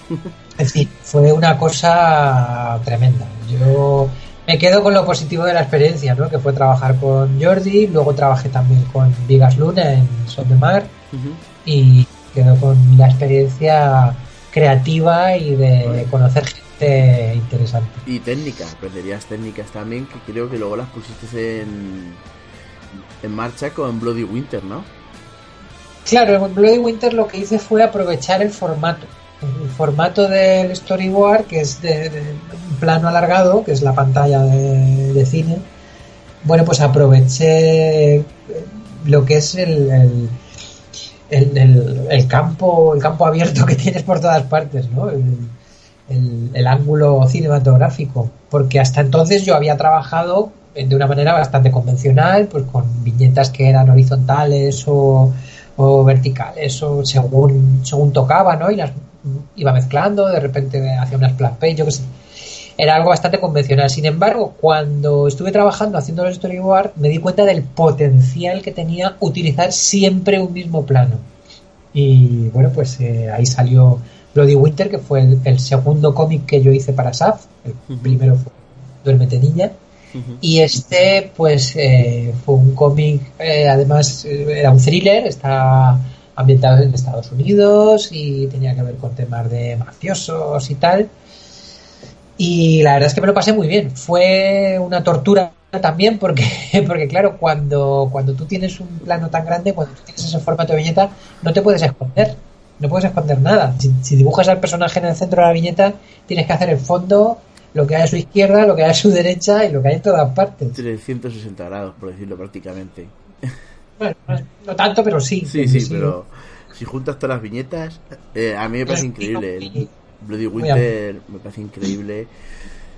En fin, fue una cosa tremenda. Yo me quedo con lo positivo de la experiencia, ¿no? Que fue trabajar con Jordi, luego trabajé también con Vigas Luna en Son de Mar y quedo con la experiencia creativa y de conocer gente interesante. Y técnicas, aprenderías técnicas también que creo que luego las pusiste en en marcha con Bloody Winter, ¿no? Claro, en Bloody Winter lo que hice fue aprovechar el formato. El formato del storyboard, que es de, plano alargado, que es la pantalla de, cine. Bueno, pues aproveché lo que es el, el, campo el campo abierto que tienes por todas partes, ¿no? el ángulo cinematográfico. Porque hasta entonces yo había trabajado de una manera bastante convencional, pues con viñetas que eran horizontales o, verticales o según, según tocaba, ¿no? Y las iba mezclando, de repente hacía unas plan page, yo qué sé. Era algo bastante convencional. Sin embargo, cuando estuve trabajando haciendo los storyboard, me di cuenta del potencial que tenía utilizar siempre un mismo plano. Y bueno, pues eh, ahí salió Bloody Winter, que fue el, segundo cómic que yo hice para SAF. El primero fue Duérmete Niña. Y este, pues, eh, fue un cómic, eh, además, eh, era un thriller, está ambientado en Estados Unidos y tenía que ver con temas de mafiosos y tal. Y la verdad es que me lo pasé muy bien. Fue una tortura también porque, porque claro, cuando, cuando tú tienes un plano tan grande, cuando tú tienes ese formato de viñeta, no te puedes esconder. No puedes esconder nada. Si, si dibujas al personaje en el centro de la viñeta, tienes que hacer el fondo lo que hay a su izquierda, lo que hay a su derecha y lo que hay en todas partes. 360 grados, por decirlo prácticamente. Bueno, no tanto, pero sí. Sí, sí, pero si juntas todas las viñetas, eh, a mí me parece increíble. Bloody Winter me parece increíble.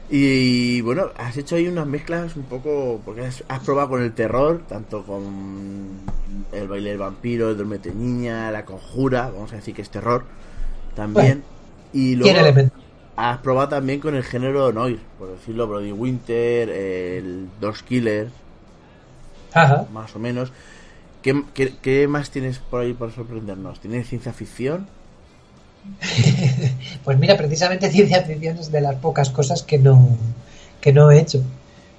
Y bueno, has hecho ahí unas mezclas un poco, porque has, probado con el terror, tanto con el baile del vampiro, el dormete niña, la conjura, vamos a decir que es terror también. y luego, has probado también con el género noir, por decirlo, Brody Winter, el Dos Killer, más o menos. ¿Qué, más tienes por ahí para sorprendernos? ¿Tienes ciencia ficción? pues mira, precisamente ciencia ficción es de las pocas cosas que no, que no he hecho.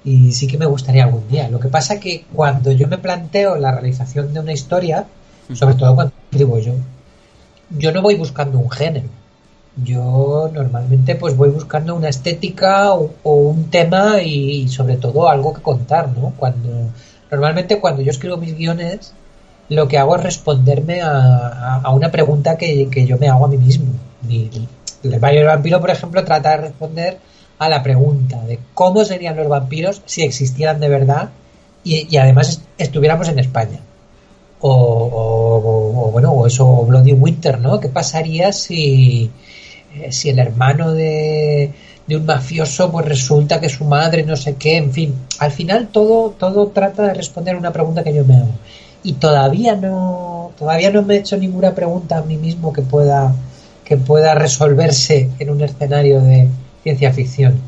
Y sí que me gustaría algún día. Lo que pasa que cuando yo me planteo la realización de una historia, sobre todo cuando escribo yo, yo no voy buscando un género yo normalmente pues voy buscando una estética o, un tema y, sobre todo algo que contar, ¿no? Cuando normalmente cuando yo escribo mis guiones lo que hago es responderme a, una pregunta que, yo me hago a mí mismo. el Valle del Vampiro, por ejemplo, trata de responder a la pregunta de cómo serían los vampiros si existieran de verdad y, además estuviéramos en España. O, o, bueno, o eso, Bloody Winter, ¿no? ¿Qué pasaría si, eh, si el hermano de, un mafioso pues resulta que su madre no sé qué, en fin, al final todo, todo trata de responder una pregunta que yo me hago. Y todavía no, todavía no me he hecho ninguna pregunta a mí mismo que pueda, que pueda resolverse en un escenario de ciencia ficción.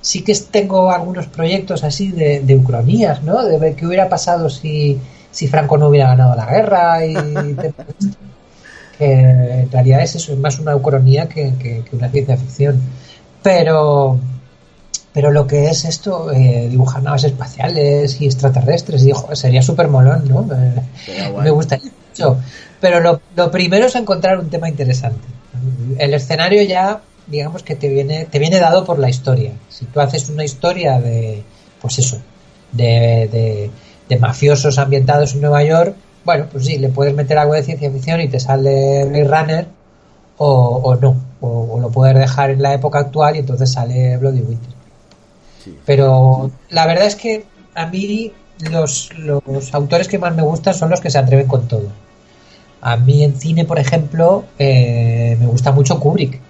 Sí que tengo algunos proyectos así de, de ucronías, ¿no? De ver qué hubiera pasado si, si Franco no hubiera ganado la guerra y en realidad es eso, es más una ucronía que, una ciencia ficción. Pero, pero lo que es esto, eh, dibujar naves espaciales y extraterrestres, dijo, sería súper molón, ¿no? Me, gustaría mucho. Pero lo, lo, primero es encontrar un tema interesante. El escenario ya, digamos que te viene, te viene dado por la historia. Si tú haces una historia de, pues eso, de, de, de mafiosos ambientados en Nueva York, bueno, pues sí, le puedes meter algo de ciencia ficción y te sale Blade Runner o, no. o, lo puedes dejar en la época actual y entonces sale Bloody Winter. Pero la verdad es que a mí los, los autores que más me gustan son los que se atreven con todo. A mí en cine, por ejemplo, eh, me gusta mucho Kubrick.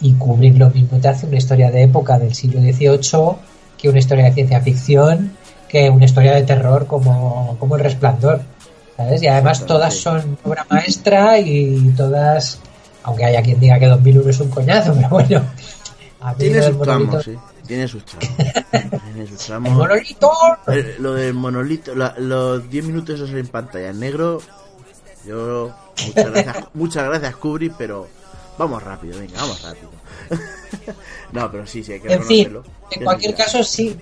Y Kubrick lo mismo te hace una historia de época del siglo XVIII que una historia de ciencia ficción, que una historia de terror como, como El Resplandor. ¿Sabes? Y además todas son obra maestra y todas, aunque haya quien diga que 2001 es un coñazo, pero bueno. Tiene sus tramos, sí. Tiene sus tramos. Tiene sus tramos. ¡El monolito! lo del monolito, los 10 minutos esos en pantalla en negro, yo. Muchas gracias, muchas gracias Kubrick, pero vamos rápido, venga, vamos rápido. no, pero sí, sí, hay que En fin, en cualquier caso, sí.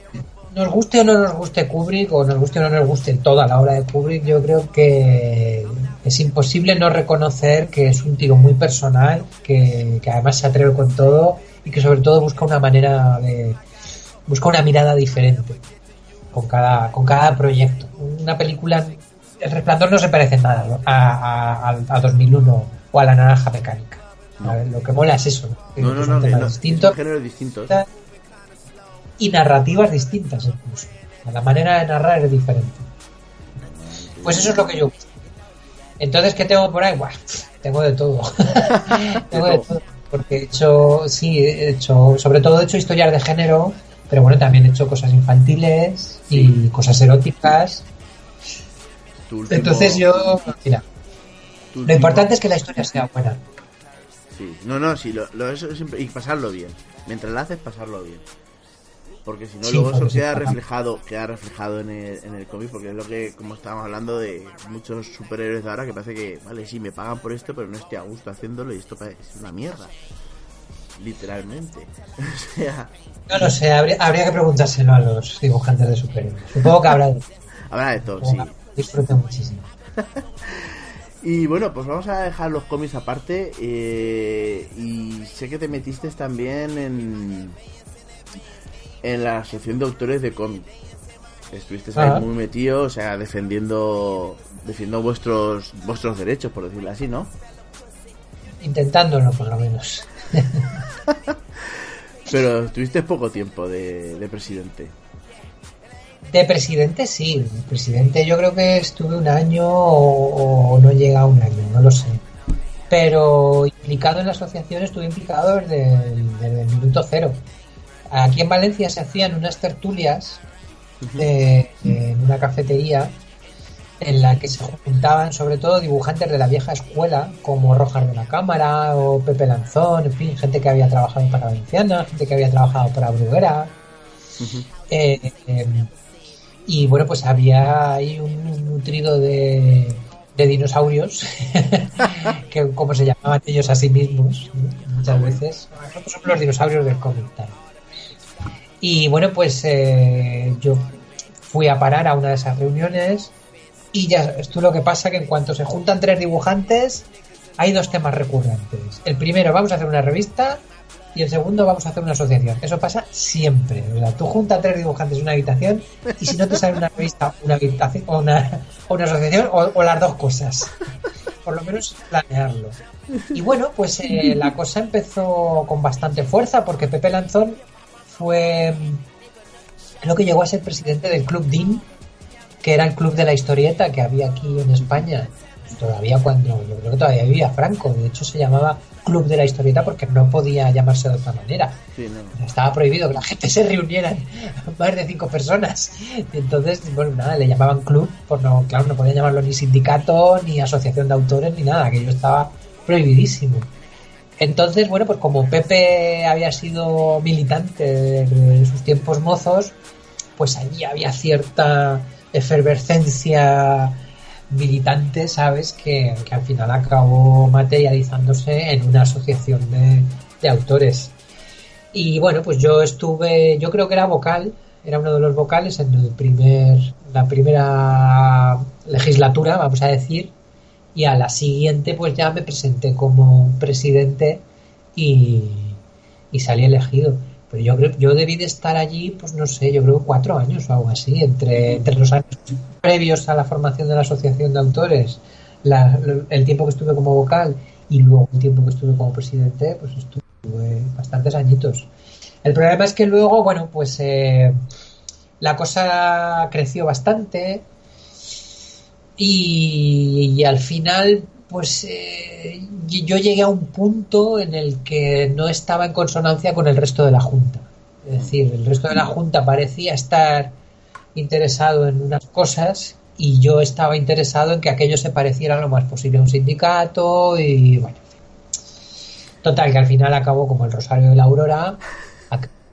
Nos guste o no nos guste Kubrick, o nos guste o no nos guste toda la obra de Kubrick, yo creo que es imposible no reconocer que es un tío muy personal, que, que además se atreve con todo y que sobre todo busca una manera de. busca una mirada diferente con cada, con cada proyecto. Una película el resplandor no se parece en nada a, a, 2001 o a la naranja mecánica. Lo que mola es eso. No, no, no, no, distintos, distintos. Y narrativas distintas incluso. La manera de narrar es diferente. Pues eso es lo que yo Entonces, ¿qué tengo por ahí? Bueno, tengo de todo. tengo de todo. Porque he hecho, sí, he hecho, sobre todo he hecho historias de género, pero bueno, también he hecho cosas infantiles y cosas eróticas entonces yo, mira, lo importante es que la historia sea buena. Sí, no, no, sí, lo, eso siempre, y pasarlo bien. Mientras la haces, pasarlo bien. Porque si no, luego eso queda reflejado, queda reflejado en el, en el cómic, porque es lo que, como estábamos hablando, de muchos superhéroes de ahora que parece que, vale, sí, me pagan por esto, pero no estoy a gusto haciéndolo y esto es una mierda. Literalmente. o sea... No lo sé, habría, habría que preguntárselo a los dibujantes de superhéroes. Supongo que habrá de... habrá de todo, sí disfruto muchísimo. y bueno, pues vamos a dejar los cómics aparte. Eh, y sé que te metiste también en, en la asociación de autores de cómics. Estuviste ahí muy metido, o sea, defendiendo defendiendo vuestros vuestros derechos, por decirlo así, ¿no? Intentándolo, por lo menos. Pero tuviste poco tiempo de presidente. De presidente sí, de presidente yo creo que estuve un año o, no llega a un año, no lo sé. Pero implicado en la asociación estuve implicado desde el, minuto cero. Aquí en Valencia se hacían unas tertulias en una cafetería en la que se juntaban sobre todo dibujantes de la vieja escuela como Rojas de la Cámara o Pepe Lanzón, en fin, gente que había trabajado para Valenciana, gente que había trabajado para Bruguera. Y bueno, pues había ahí un, nutrido de, dinosaurios, que como se llamaban ellos a sí mismos, muchas veces. Nosotros somos los dinosaurios del cómic. Y bueno, pues eh, yo fui a parar a una de esas reuniones y ya esto lo que pasa que en cuanto se juntan tres dibujantes hay dos temas recurrentes. El primero, vamos a hacer una revista y el segundo vamos a hacer una asociación. Eso pasa siempre. ¿verdad? Tú juntas tres dibujantes en una habitación y si no te sale una revista, una habitación o una, una asociación o, las dos cosas. Por lo menos planearlo. Y bueno, pues eh, la cosa empezó con bastante fuerza porque Pepe Lanzón fue creo que llegó a ser presidente del Club DIN, que era el club de la historieta que había aquí en España todavía cuando yo creo que todavía vivía Franco de hecho se llamaba Club de la Historieta porque no podía llamarse de otra manera. Estaba prohibido que la gente se reuniera más de cinco personas. entonces, bueno, nada, le llamaban club, pues no, claro, no podían llamarlo ni sindicato, ni asociación de autores, ni nada, aquello estaba prohibidísimo. Entonces, bueno, pues como Pepe había sido militante de sus tiempos mozos, pues allí había cierta efervescencia militante, sabes, que, al final acabó materializándose en una asociación de, autores. Y bueno, pues yo estuve, yo creo que era vocal, era uno de los vocales en el primer, la primera legislatura, vamos a decir, y a la siguiente pues ya me presenté como presidente y, y salí elegido. Pero yo creo, yo debí de estar allí, pues no sé, yo creo cuatro años o algo así, entre, entre los años previos a la formación de la asociación de autores, el tiempo que estuve como vocal y luego el tiempo que estuve como presidente, pues estuve bastantes añitos. El problema es que luego, bueno, pues eh, la cosa creció bastante y, al final, pues eh, yo llegué a un punto en el que no estaba en consonancia con el resto de la Junta. Es decir, el resto de la Junta parecía estar interesado en unas cosas y yo estaba interesado en que aquello se pareciera lo más posible a un sindicato y bueno. Total, que al final acabó como el Rosario de la Aurora,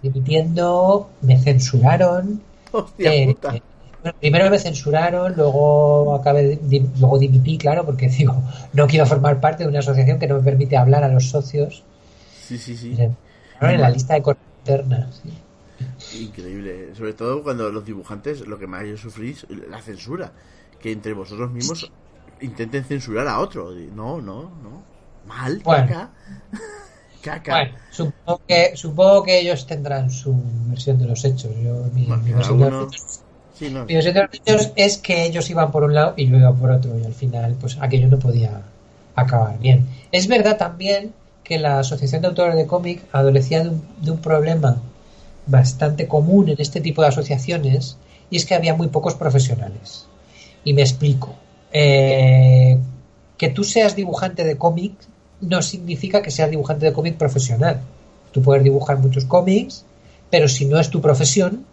dimitiendo, me censuraron. Eh, eh, primero me censuraron, luego acabé, luego dimití, claro, porque digo, no quiero formar parte de una asociación que no me permite hablar a los socios. Sí, sí, sí. En la lista de internas. Increíble, sobre todo cuando los dibujantes lo que más yo sufrí es la censura, que entre vosotros mismos intenten censurar a otro. No, no, no. Mal, caca. caca. Bueno, supongo que, supongo que ellos tendrán su versión de los hechos. Yo, mi, versión de los hechos, es que ellos iban por un lado y yo iba por otro, y al final, pues aquello no podía acabar bien. Es verdad también que la Asociación de Autores de Cómic adolecía de un, problema bastante común en este tipo de asociaciones y es que había muy pocos profesionales. Y me explico. Eh, que tú seas dibujante de cómic no significa que seas dibujante de cómic profesional. Tú puedes dibujar muchos cómics, pero si no es tu profesión,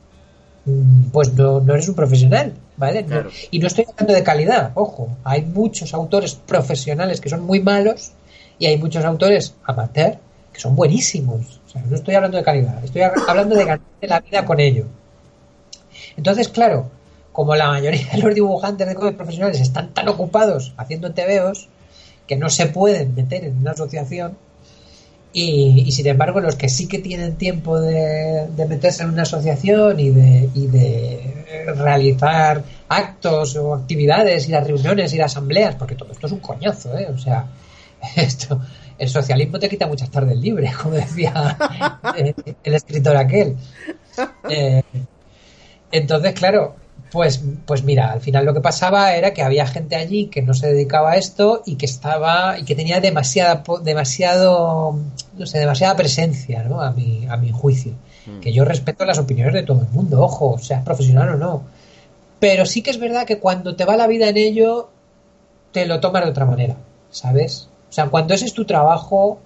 pues no, eres un profesional, ¿vale? y no estoy hablando de calidad, ojo, hay muchos autores profesionales que son muy malos y hay muchos autores amateur que son buenísimos no estoy hablando de calidad, estoy hablando de ganar la vida con ello. Entonces, claro, como la mayoría de los dibujantes de cómics profesionales están tan ocupados haciendo TVOs que no se pueden meter en una asociación y, sin embargo los que sí que tienen tiempo de, meterse en una asociación y de, y de realizar actos o actividades, ir a reuniones, ir a asambleas, porque todo esto es un coñazo, ¿eh? O sea, esto, el socialismo te quita muchas tardes libres, como decía el escritor aquel. Eh, entonces, claro, pues, pues mira, al final lo que pasaba era que había gente allí que no se dedicaba a esto y que estaba y que tenía demasiada demasiado no sé demasiada presencia ¿no? a mi a mi juicio mm. que yo respeto las opiniones de todo el mundo ojo seas profesional o no pero sí que es verdad que cuando te va la vida en ello te lo tomas de otra manera sabes o sea, cuando ese es tu trabajo,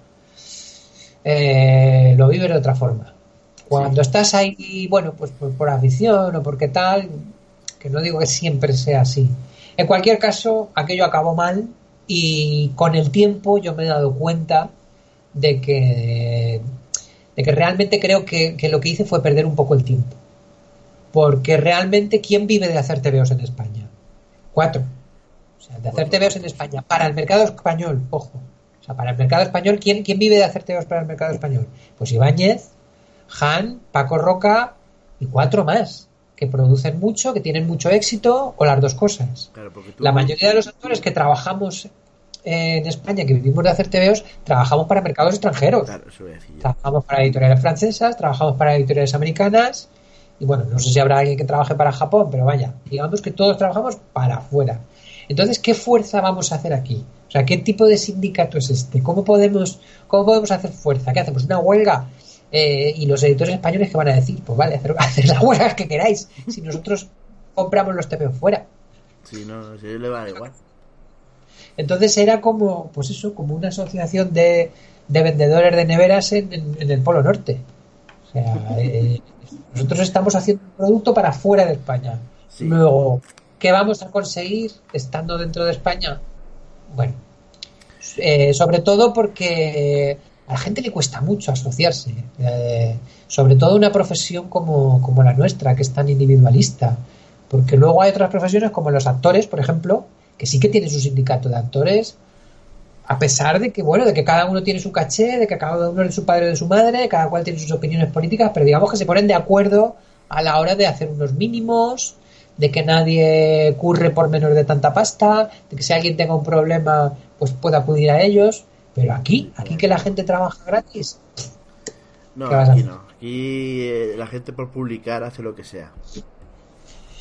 eh, lo vives de otra forma. Cuando estás ahí, bueno, pues por, por, afición o porque tal, que no digo que siempre sea así. En cualquier caso, aquello acabó mal y con el tiempo yo me he dado cuenta de que, de que realmente creo que, que lo que hice fue perder un poco el tiempo. Porque realmente, ¿quién vive de hacer TVOs en España? Cuatro de hacer TVOs en España para el mercado español, ojo. O sea, para el mercado español, ¿quién, quién vive de hacer TVOs para el mercado español? Pues Ibáñez, Han, Paco Roca y cuatro más que producen mucho, que tienen mucho éxito o las dos cosas. La mayoría de los actores que trabajamos en España, que vivimos de hacer TVOs, trabajamos para mercados extranjeros. trabajamos para editoriales francesas, trabajamos para editoriales americanas y bueno, no sé si habrá alguien que trabaje para Japón, pero vaya, digamos que todos trabajamos para afuera. Entonces, ¿qué fuerza vamos a hacer aquí? O sea, ¿qué tipo de sindicato es este? ¿Cómo podemos, cómo podemos hacer fuerza? ¿Qué hacemos? ¿Una huelga? Eh, y los editores españoles que van a decir, pues vale, hacer, hacer las huelgas que queráis, si nosotros compramos los TPO fuera. Sí, no, si le va igual. Entonces era como, pues eso, como una asociación de, de vendedores de neveras en, el Polo Norte. O sea, eh, nosotros estamos haciendo un producto para fuera de España. Luego, ¿Qué vamos a conseguir estando dentro de España? Bueno, eh, sobre todo porque a la gente le cuesta mucho asociarse, eh, sobre todo una profesión como, la nuestra, que es tan individualista, porque luego hay otras profesiones como los actores, por ejemplo, que sí que tienen su sindicato de actores, a pesar de que, bueno, de que cada uno tiene su caché, de que cada uno es su padre o de su madre, cada cual tiene sus opiniones políticas, pero digamos que se ponen de acuerdo a la hora de hacer unos mínimos, de que nadie curre por menos de tanta pasta, de que si alguien tenga un problema, pues pueda acudir a ellos. Pero aquí, aquí que la gente trabaja gratis. No, aquí no. Aquí eh, la gente por publicar hace lo que sea.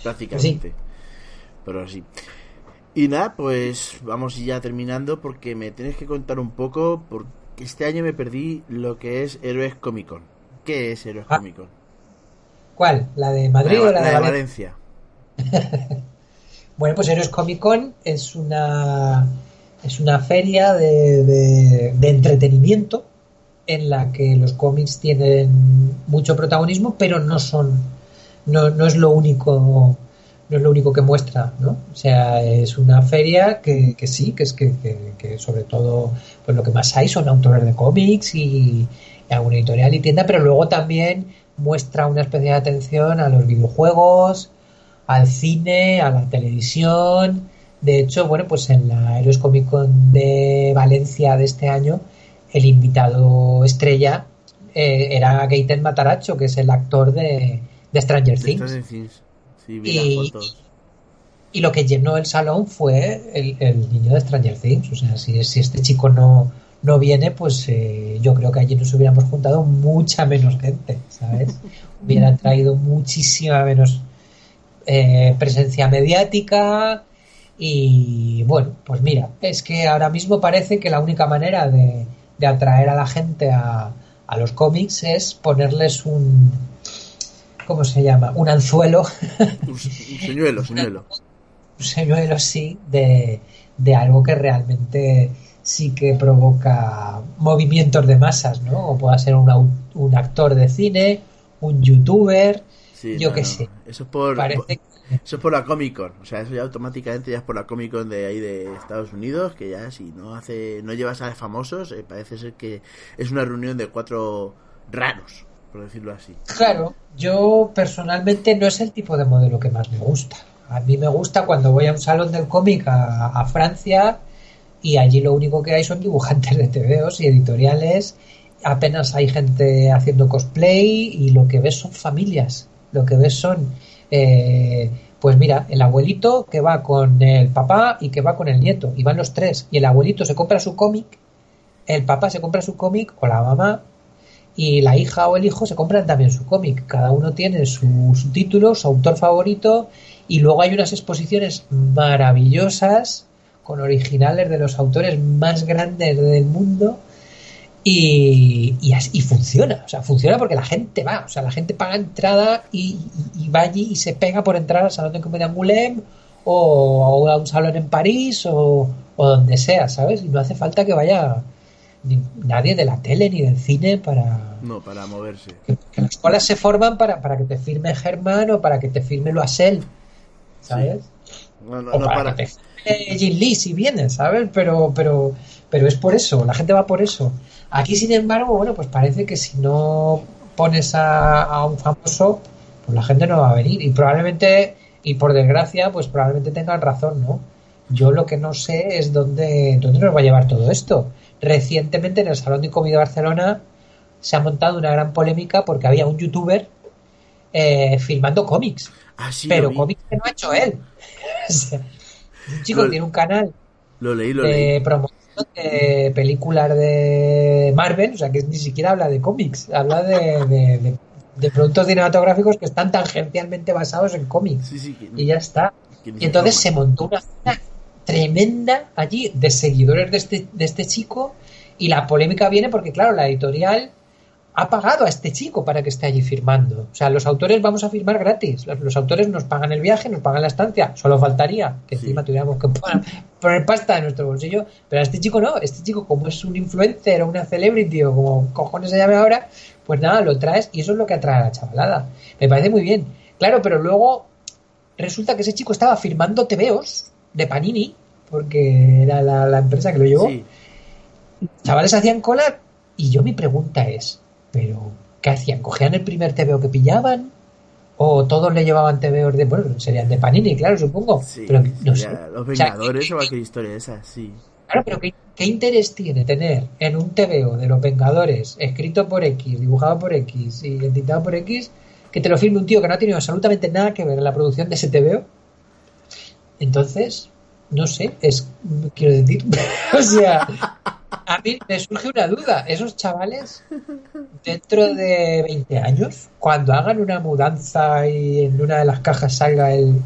Prácticamente. Pero sí. Y nada, pues vamos ya terminando porque me tienes que contar un poco por este año me perdí lo que es Héroes Comic Con. ¿Qué es Héroes ah. Comic Con? ¿Cuál? ¿La de Madrid o la, de, Valencia? bueno, pues Héroes Comic Con es una es una feria de, de, entretenimiento en la que los cómics tienen mucho protagonismo, pero no son no, no es lo único no es lo único que muestra, ¿no? O sea, es una feria que, que sí, que es que, que, sobre todo, pues lo que más hay son autores de cómics y, alguna editorial y tienda, pero luego también muestra una especial atención a los videojuegos, al cine, a la televisión. De hecho, bueno, pues en la Heroes Comic Con de Valencia de este año, el invitado estrella eh, era Gaten Mataracho, que es el actor de, Stranger Things y, lo que llenó el salón fue el, niño de Stranger Things. O sea, si, si este chico no, no viene, pues eh, yo creo que allí nos hubiéramos juntado mucha menos gente, ¿sabes? Hubiera traído muchísima menos eh, presencia mediática. Y bueno, pues mira, es que ahora mismo parece que la única manera de, de atraer a la gente a, a los cómics es ponerles un, ¿cómo se llama? Un anzuelo. Un, señuelo, señuelo. Un señuelo, sí, de, algo que realmente sí que provoca movimientos de masas, ¿no? O pueda ser un, un actor de cine, un youtuber, yo qué sé. Eso es por, eso es por la Comic Con, o sea, eso ya automáticamente ya es por la Comic Con de ahí de Estados Unidos, que ya si no hace, no llevas a famosos, eh, parece ser que es una reunión de cuatro raros por decirlo así. Claro, yo personalmente no es el tipo de modelo que más me gusta. A mí me gusta cuando voy a un salón del cómic a, Francia y allí lo único que hay son dibujantes de TVOs y editoriales. Apenas hay gente haciendo cosplay y lo que ves son familias. Lo que ves son, eh, pues mira, el abuelito que va con el papá y que va con el nieto. Y van los tres. Y el abuelito se compra su cómic, el papá se compra su cómic o la mamá y la hija o el hijo se compran también su cómic. Cada uno tiene su, título, su autor favorito y luego hay unas exposiciones maravillosas con originales de los autores más grandes del mundo y, y, funciona, o sea, funciona porque la gente va, o sea, la gente paga entrada y, va allí y se pega por entrar al salón de comedia Angoulême o, a un salón en París o, o donde sea, ¿sabes? Y no hace falta que vaya nadie de la tele ni del cine para no para moverse. que, las colas se forman para, para que te firme Germán o para que te firme Loisel sabes o para, que te firme Jim Lee si viene sabes pero pero pero es por eso la gente va por eso aquí sin embargo bueno pues parece que si no pones a, a un famoso pues la gente no va a venir. Y probablemente y por desgracia pues probablemente tengan razón no yo lo que no sé es dónde, dónde nos va a llevar todo esto. Recientemente en el Salón de Comida de Barcelona se ha montado una gran polémica porque había un youtuber eh, filmando cómics. Ah, pero cómics que no ha hecho él. un chico que tiene un canal lo leí, de promoción de películas de Marvel, o sea que ni siquiera habla de cómics, habla de, de, productos cinematográficos que están tangencialmente basados en cómics. y ya está. Y entonces se montó una tremenda allí de seguidores de este, de este chico y la polémica viene porque, claro, la editorial ha pagado a este chico para que esté allí firmando. O sea, los autores vamos a firmar gratis. Los, autores nos pagan el viaje, nos pagan la estancia. Solo faltaría que encima tuviéramos que poner, pasta en nuestro bolsillo. Pero a este chico no. Este chico, como es un influencer o una celebrity o como cojones se llame ahora, pues nada, lo traes y eso es lo que atrae a la chavalada. Me parece muy bien. Claro, pero luego resulta que ese chico estaba firmando TVOs de Panini, porque era la, empresa que lo llevó. Chavales hacían cola y yo mi pregunta es, ¿pero qué hacían? ¿Cogían el primer TVO que pillaban? ¿O todos le llevaban TVOs de, bueno, serían de Panini, claro, supongo? pero no sé. Los Vengadores o, cualquier historia esa, sí. Claro, pero ¿qué, ¿qué, interés tiene tener en un TVO de los Vengadores, escrito por X, dibujado por X y editado por X, que te lo firme un tío que no ha tenido absolutamente nada que ver en la producción de ese TVO? Entonces, no sé, es, quiero decir, o sea, me surge una duda, esos chavales, dentro de 20 años, cuando hagan una mudanza y en una de las cajas salga el,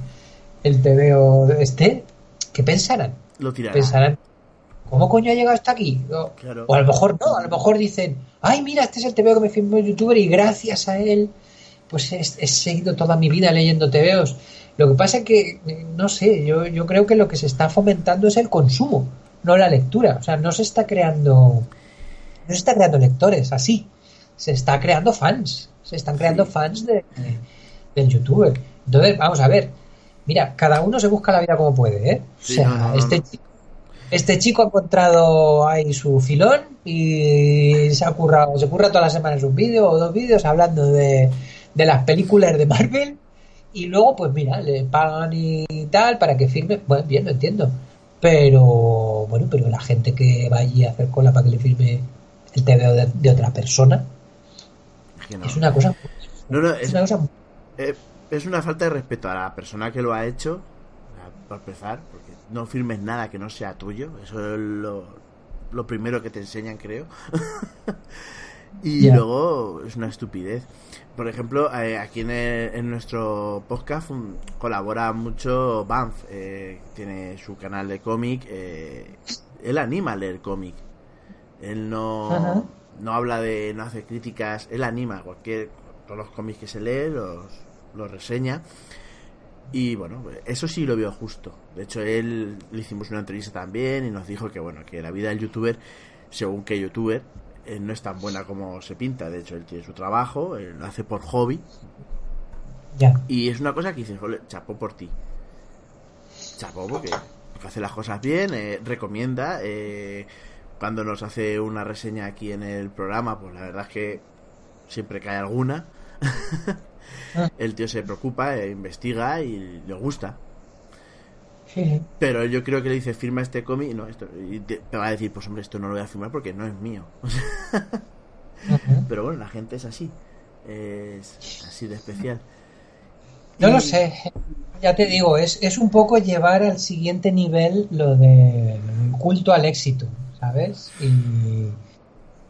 el TVO este, ¿qué pensarán? Lo tirarán. Pensarán, ¿cómo coño ha llegado hasta aquí? O, a lo mejor no, a lo mejor dicen, ay, mira, este es el TVO que me firmó el youtuber y gracias a él, pues he, seguido toda mi vida leyendo TVOs. Lo que pasa es que, no sé, yo, yo creo que lo que se está fomentando es el consumo, no la lectura. O sea, no se está creando, no se está creando lectores así, se está creando fans, se están creando fans de, del youtuber. Entonces, vamos a ver, mira, cada uno se busca la vida como puede, ¿eh? o sea, este chico este chico ha encontrado ahí su filón y se ha currado, se curra todas las semanas un vídeo o dos vídeos hablando de, de las películas de Marvel y luego pues mira, le pagan y tal para que firme, bueno, bien, lo entiendo. Pero bueno, pero la gente que va allí a hacer cola para que le firme el TVO de, otra persona es, una cosa es, una cosa eh, es una falta de respeto a la persona que lo ha hecho, para empezar, porque no firmes nada que no sea tuyo, eso es lo, lo primero que te enseñan, creo. y luego es una estupidez. Por ejemplo, eh, aquí en, en, nuestro podcast colabora mucho Banff, eh, tiene su canal de cómic, eh, él anima a leer cómic. Él no, no habla de, no hace críticas, él anima cualquier, todos los cómics que se lee, los, los reseña. Y bueno, eso sí lo veo justo. De hecho, él le hicimos una entrevista también y nos dijo que bueno, que la vida del youtuber, según que youtuber, no es tan buena como se pinta. De hecho, él tiene su trabajo, él lo hace por hobby. Ya. Y es una cosa que dices, jole, chapó por ti. Chapó porque, hace las cosas bien, eh, recomienda. Eh, cuando nos hace una reseña aquí en el programa, pues la verdad es que siempre cae alguna. el tío se preocupa, eh, investiga y le gusta. Pero yo creo que le dice, firma este cómic no, esto, y te, va a decir, pues hombre, esto no lo voy a firmar porque no es mío. Pero bueno, la gente es así. Es así de especial. No lo sé. Ya te digo, es, es un poco llevar al siguiente nivel lo de culto al éxito, ¿sabes? Y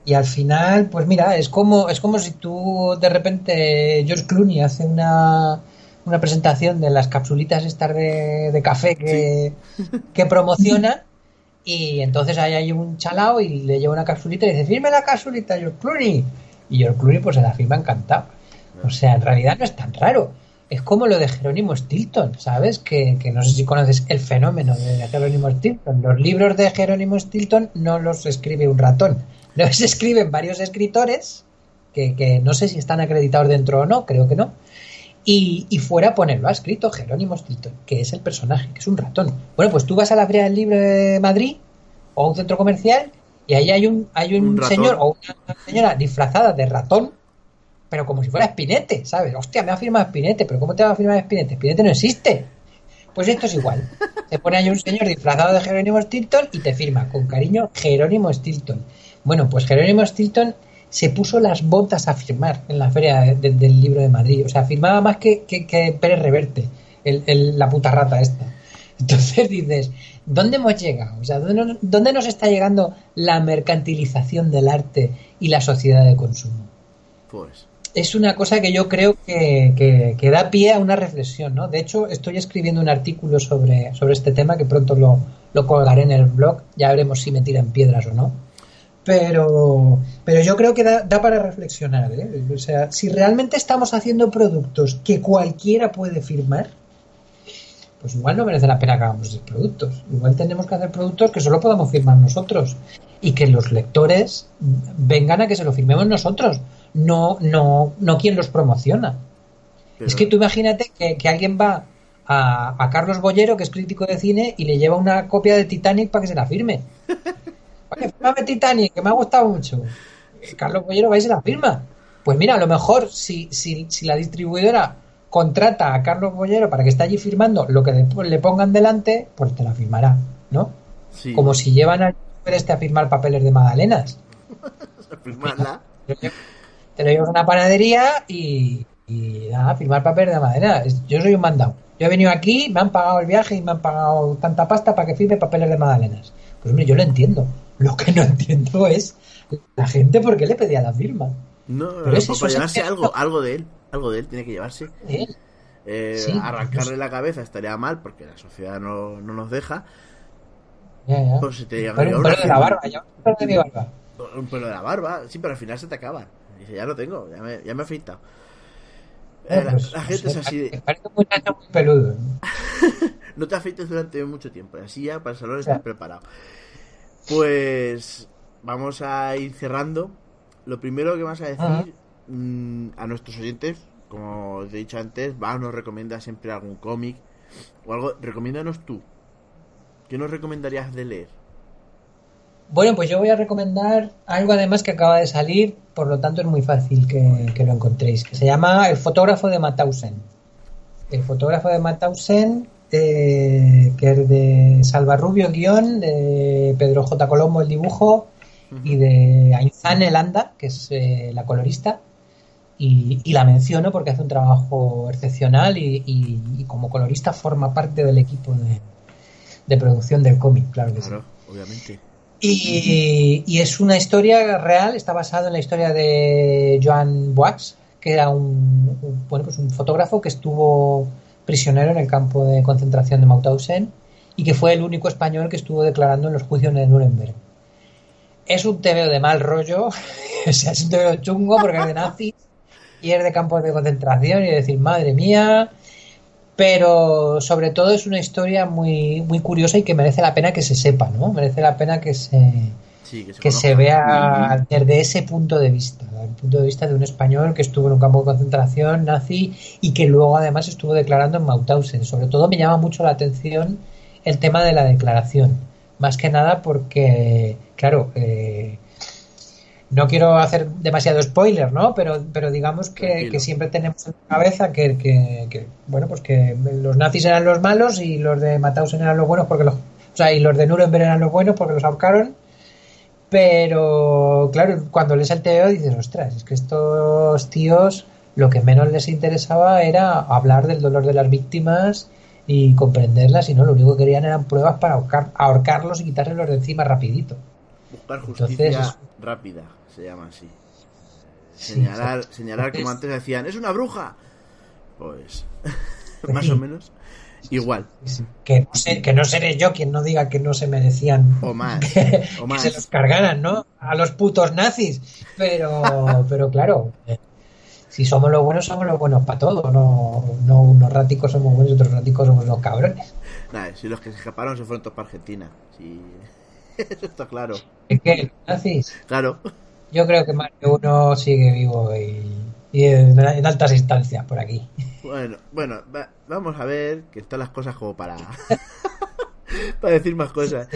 y al final, pues mira, es como, es como si tú de repente, George Clooney hace una, una presentación de las capsulitas estas de, café que, que promociona y entonces ahí hay un chalao y le lleva una capsulita y dice, firme la capsulita George Clooney. Y George Clooney pues se la firma encantado. O sea, en realidad no es tan raro. Es como lo de Jerónimo Stilton, ¿sabes? Que, que no sé si conoces el fenómeno de Jerónimo Stilton. Los libros de Jerónimo Stilton no los escribe un ratón, los escriben varios escritores, que, no sé si están acreditados dentro o no, creo que no. Y, fuera ponerlo ha escrito Jerónimo Stilton, que es el personaje, que es un ratón. Bueno, pues tú vas a la Feria del Libro de Madrid o a un centro comercial y ahí hay un, hay un, señor o una señora disfrazada de ratón, pero como si fuera Espinete, ¿sabes? Hostia, me ha firmado Espinete, pero ¿cómo te va a firmar Espinete? Espinete no existe. Pues esto es igual. Te pone ahí un señor disfrazado de Jerónimo Stilton y te firma con cariño Jerónimo Stilton. Bueno, pues Jerónimo Stilton se puso las botas a firmar en la feria del libro de Madrid. O sea, firmaba más que, que, Pérez Reverte, el, la puta rata esta. Entonces dices, ¿dónde hemos llegado? O sea, ¿dónde nos, está llegando la mercantilización del arte y la sociedad de consumo? Pues. Es una cosa que yo creo que, que, da pie a una reflexión, ¿no? De hecho, estoy escribiendo un artículo sobre, sobre este tema que pronto lo, lo colgaré en el blog. Ya veremos si me tiran piedras o no pero, pero yo creo que da, para reflexionar. ¿eh? O sea, si realmente estamos haciendo productos que cualquiera puede firmar, pues igual no merece la pena que hagamos esos productos. Igual tenemos que hacer productos que solo podamos firmar nosotros y que los lectores vengan a que se lo firmemos nosotros, no, no, no quien los promociona. Es que tú imagínate que, que alguien va a, a, Carlos Bollero, que es crítico de cine, y le lleva una copia de Titanic para que se la firme. Oye, Titanic, que me ha gustado mucho. Carlos Bollero va y se la firma. Pues mira, a lo mejor si, si, si la distribuidora contrata a Carlos Bollero para que esté allí firmando lo que le pongan delante, pues te la firmará, ¿no? Como si llevan a este a firmar papeles de magdalenas. Te lo llevas a una panadería y, y nada, firmar papeles de madera. Yo soy un mandado. Yo he venido aquí, me han pagado el viaje y me han pagado tanta pasta para que firme papeles de magdalenas. Pues hombre, yo lo entiendo. Lo que no entiendo es la gente por qué le pedía la firma. No, pero es por llevarse algo, algo de él, algo de él tiene que llevarse. Eh, arrancarle la cabeza estaría mal porque la sociedad no, no nos deja. Ya, ya. Pues se te llega un pelo de la barba, ya un pelo de mi barba. Un pelo de la barba, sí, pero al final se te acaba. Dice, ya lo tengo, ya me, ya me he afeitado. Eh, la, pues, la gente es así de, parece un muchacho muy peludo. ¿no? no te afeites durante mucho tiempo, así ya para el salón estás preparado. Pues vamos a ir cerrando. Lo primero que vas a decir mm, a nuestros oyentes, como os he dicho antes, va, nos recomienda siempre algún cómic o algo. Recomiéndanos tú. ¿Qué nos recomendarías de leer? Bueno, pues yo voy a recomendar algo además que acaba de salir, por lo tanto es muy fácil que, que lo encontréis, que se llama El fotógrafo de Mauthausen. El fotógrafo de Mauthausen, eh, que es de Salva Rubio el guion, de Pedro J. Colombo el dibujo y de Ainzan Elanda, que es eh, la colorista. Y, y la menciono porque hace un trabajo excepcional y, y- y como colorista forma parte del equipo de, de producción del cómic, claro que sí. Claro, obviamente. Y, es una historia real, está basado en la historia de Joan Boix, que era un, un- bueno, pues un fotógrafo que estuvo prisionero en el campo de concentración de Mauthausen y que fue el único español que estuvo declarando en los juicios de Nuremberg. Es un tebeo de mal rollo, o sea, es un tebeo chungo porque es de nazis y es de campos de concentración y decir, madre mía, pero sobre todo es una historia muy, muy curiosa y que merece la pena que se sepa, ¿no? Merece la pena que se, Sí, que se, que se conozca. vea desde ese punto de vista, desde el punto de vista de un español que estuvo en un campo de concentración nazi y que luego además estuvo declarando en Mauthausen. Sobre todo me llama mucho la atención el tema de la declaración, más que nada porque, claro, eh, no quiero hacer demasiado spoiler, ¿no? Pero, pero digamos que, siempre tenemos en la cabeza que, que- que, bueno, pues que los nazis eran los malos y los de Mauthausen eran los buenos porque los, o sea, y los de Nuremberg eran los buenos porque los ahorcaron. Pero, claro, cuando lees el TVO dices, ostras, es que estos tíos lo que menos les interesaba era hablar del dolor de las víctimas y comprenderlas, y no, lo único que querían eran pruebas para ahorcar- ahorcarlos y quitárselos de encima rapidito. Buscar Entonces, justicia es- rápida, se llama así. Sí, Señalar, señalar como Entonces- antes decían, ¡es una bruja! Pues, más o menos. Igual, Que no, sé, que no seré yo quien no diga que no se merecían o más, que, o que más. se los cargaran, ¿no? A los putos nazis. Pero, pero claro, eh, si somos los buenos, somos los buenos para todo. No, no unos ráticos somos buenos y otros ráticos somos los cabrones. Si los que se escaparon se fueron todos para Argentina. Sí, eso está claro. Es que nazis, Claro, yo creo que más de uno sigue vivo y, y en, en altas instancias por aquí. Bueno, bueno, va- vamos a ver que están las cosas como para... para decir más cosas,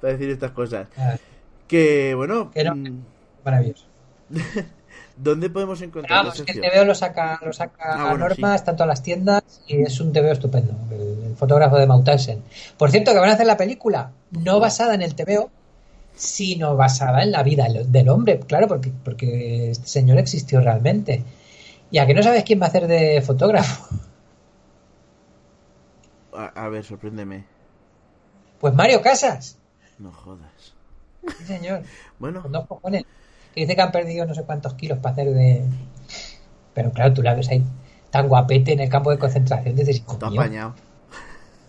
para decir estas cosas. Ah, Que, bueno, Que no. mm, Maravilloso. ¿dónde podemos encontrar vamos, que el? TVO lo saca, lo saca Ah, bueno, Norma, sí. está en todas las tiendas y es un TVO estupendo, el, el fotógrafo de Mauthausen. Por cierto, que van a hacer la película no basada en el TVO, sino basada en la vida del- del hombre, claro, porque, porque este señor existió realmente. Y a que no sabes quién va a hacer de fotógrafo, A, a ver, sorpréndeme. pues Mario Casas, No jodas. sí señor, Bueno, con dos cojones, que dice que han perdido no sé cuántos kilos para hacer de... Pero claro, tú la ves ahí tan guapete en el campo de concentración, dices, está apañado.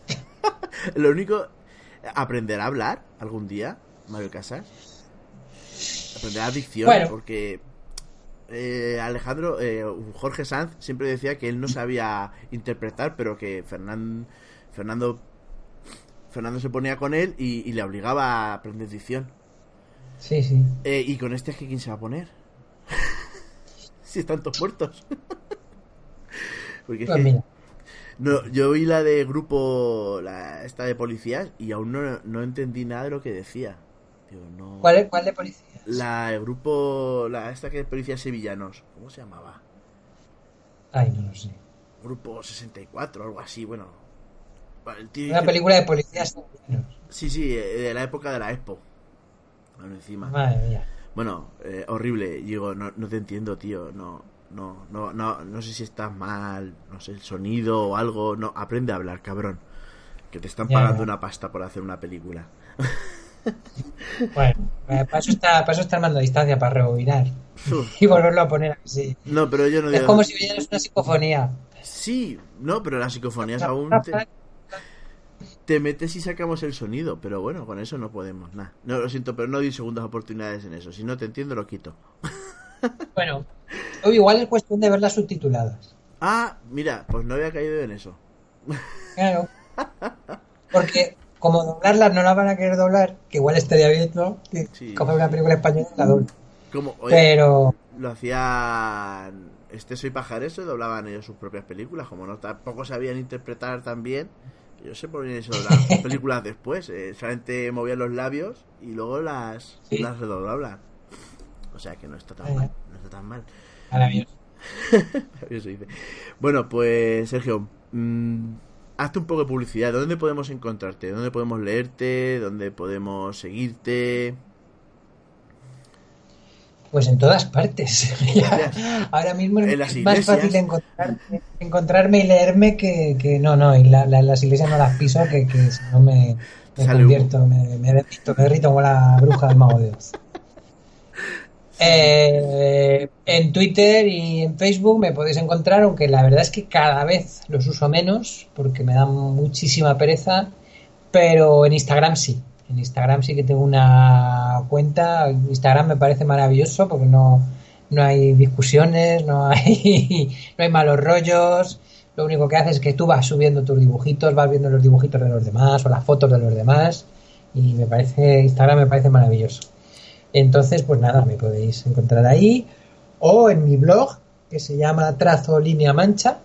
Lo único, ¿aprenderá a hablar algún día, Mario Casas? Aprenderá dicción, Bueno. porque eh, Alejandro, eh, Jorge Sanz siempre decía que él no sabía interpretar, pero que Fernan- Fernando Fernando se ponía con él y, y le obligaba a aprender dicción. Sí, sí. Eh, y con este es que quién se va a poner. si están todos muertos. Porque es Pues que no, yo vi la de grupo, la esta de policías y aún no, no entendí nada de lo que decía. No. ¿Cuál, de policía? La de grupo, la esta que es policías sevillanos, ¿cómo se llamaba? Ay, no lo sé. Grupo 64, algo así, bueno. El tío Una película de policías sevillanos. Sí, sí, eh, de la época de la Expo. Bueno, encima. Madre mía. Bueno, eh, horrible. Digo, no, no te entiendo, tío. No, no, no, no, no sé si estás mal, no sé, el sonido o algo. No, aprende a hablar, cabrón. Que te están Ya, pagando ya. una pasta por hacer una película. Bueno, eh, para eso está, para eso está armando a distancia, para rebobinar. Y volverlo a poner así. No, pero yo no Es digo. como si oyeras una psicofonía. Sí, no, pero las psicofonías aún. te- te metes y sacamos el sonido, pero bueno, con eso no podemos, nada. No, lo siento, pero no di segundas oportunidades en eso. Si no te entiendo, lo quito. Bueno, igual es cuestión de verlas subtituladas. Ah, mira, pues no había caído en eso. Claro. Porque como doblarlas no las van a querer doblar, que igual estaría bien, ¿no? Sí. Una película española la doble. Como, Pero... Lo hacían... Este Soy Pajareso doblaban ellos sus propias películas, como no tampoco sabían interpretar tan bien. Yo sé por qué se doblaban películas después. Eh, solamente movían los labios y luego las, las redoblaban. O sea que no está tan mal. No está tan mal. Maravilloso. dice. Bueno, pues Sergio, mmm, hazte un poco de publicidad. ¿Dónde podemos encontrarte? ¿Dónde podemos leerte? ¿Dónde podemos seguirte? Pues en todas partes. Ahora mismo es más fácil encontrarme y leerme que, no, no, y las iglesias no las piso que, que si no me, convierto, me, me, derrito, me derrito como la bruja del mago de Dios. Eh, en Twitter y en Facebook me podéis encontrar, aunque la verdad es que cada vez los uso menos porque me dan muchísima pereza, pero en Instagram sí. En Instagram sí que tengo una cuenta. Instagram me parece maravilloso porque no, no hay discusiones, no hay, no hay malos rollos. Lo único que hace es que tú vas subiendo tus dibujitos, vas viendo los dibujitos de los demás o las fotos de los demás. Y me parece, Instagram me parece maravilloso. Entonces, pues nada, me podéis encontrar ahí o en mi blog que se llama trazo línea mancha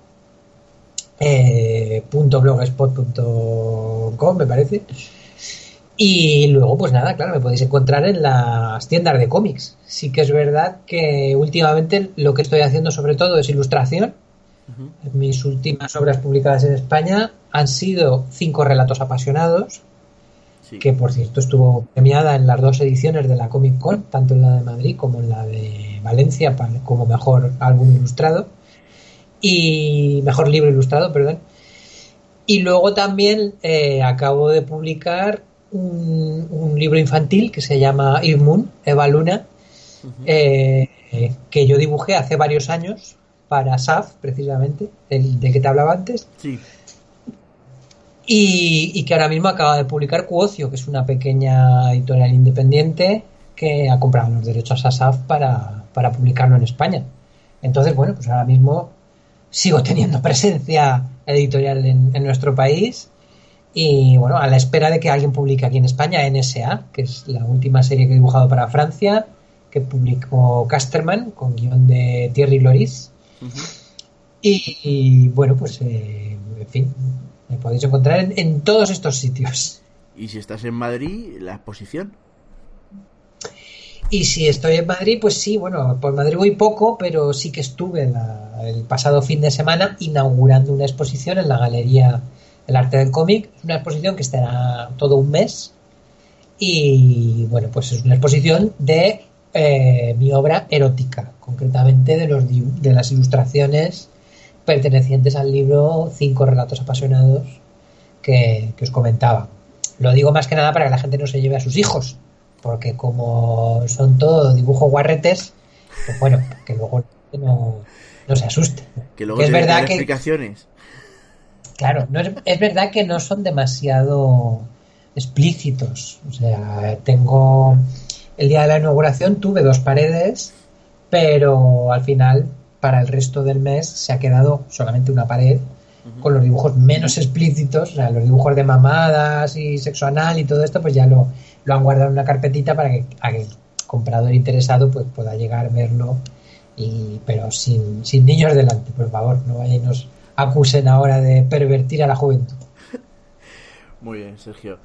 eh, .blogspot.com me parece y luego, pues nada, claro, me podéis encontrar en las tiendas de cómics. Sí que es verdad que últimamente lo que estoy haciendo sobre todo es ilustración. Mis últimas obras publicadas en España han sido cinco relatos apasionados, que por cierto estuvo premiada en las dos ediciones de la Comic Con, tanto en la de Madrid como en la de Valencia, como mejor álbum ilustrado y mejor libro ilustrado, perdón. Y luego también eh, acabo de publicar un, libro infantil que se llama Moon, Eva Luna, eh, que yo dibujé hace varios años para SAF, precisamente, el de que te hablaba antes. Y, que ahora mismo acaba de publicar Cuocio, que es una pequeña editorial independiente que ha comprado los derechos a SAF para, para publicarlo en España. Entonces, bueno, pues ahora mismo sigo teniendo presencia editorial en nuestro país y bueno, a la espera de que alguien publique aquí en España NSA, que es la última serie que he dibujado para Francia, que publicó Casterman con guion de Thierry Loris. y, bueno, pues eh, en fin, me podéis encontrar en, todos estos sitios. ¿Y si estás en Madrid, la exposición? Y si estoy en Madrid, pues sí, bueno, por Madrid voy poco, pero sí que estuve el pasado fin de semana inaugurando una exposición en la Galería el arte del cómic. Una exposición que estará todo un mes y bueno, pues es una exposición de eh, mi obra erótica, concretamente de, los, de las ilustraciones pertenecientes al libro Cinco relatos apasionados que, os comentaba. Lo digo más que nada para que la gente no se lleve a sus hijos, porque como son todo dibujos guarretes, pues bueno, que luego no, no se asuste. Que luego es verdad que explicaciones. Claro, no es, verdad que no son demasiado explícitos. O sea, tengo. El día de la inauguración tuve dos paredes, pero al final, para el resto del mes, se ha quedado solamente una pared con los dibujos menos explícitos, o sea, los dibujos de mamadas y sexo anal y todo esto, pues ya lo, lo han guardado en una carpetita para que, el comprador interesado pues pueda llegar a verlo, y, pero sin, sin niños delante, por favor, no vayamos acusen ahora de pervertir a la juventud. Muy bien, Sergio.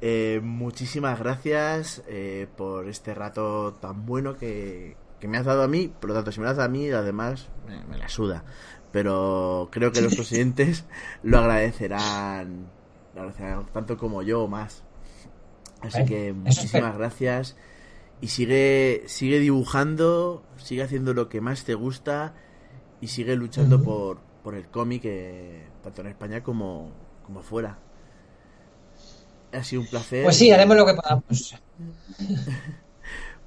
Eh, muchísimas gracias eh, por este rato tan bueno que, me has dado a mí. Por lo tanto, si me lo has dado a mí, además me, la suda. Pero creo que los presidentes lo agradecerán, lo agradecerán tanto como yo o más. Así que muchísimas gracias. Y sigue, sigue dibujando, sigue haciendo lo que más te gusta y sigue luchando por, por el cómic, eh, tanto en España como, como fuera. Ha sido un placer. Pues sí, haremos lo que podamos.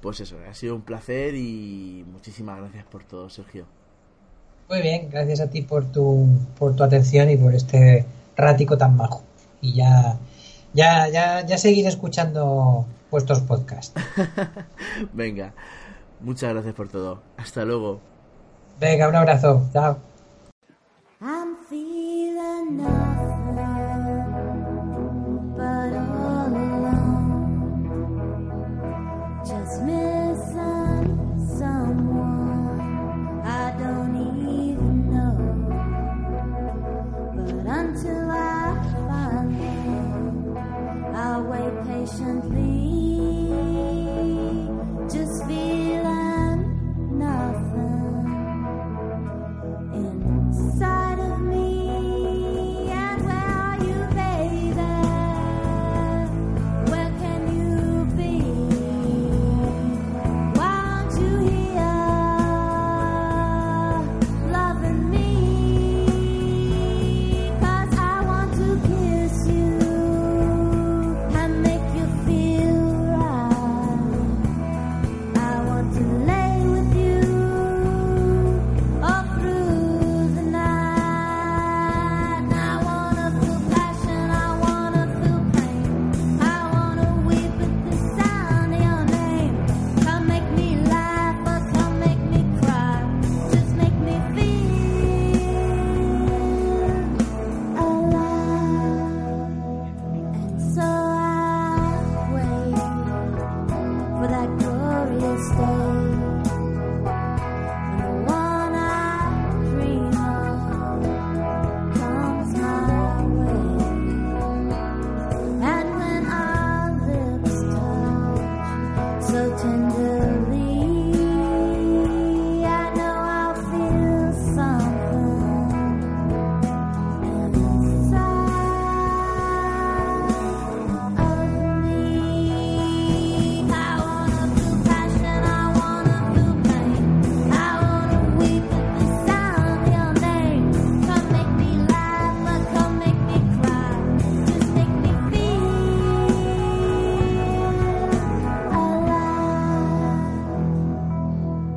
pues eso, ha sido un placer y muchísimas gracias por todo, Sergio. Muy bien, gracias a ti por tu, por tu atención y por este ratico tan bajo. Y ya, ya, ya, ya seguir escuchando vuestros podcasts. Venga, muchas gracias por todo. Hasta luego. Venga, un abrazo. Chao.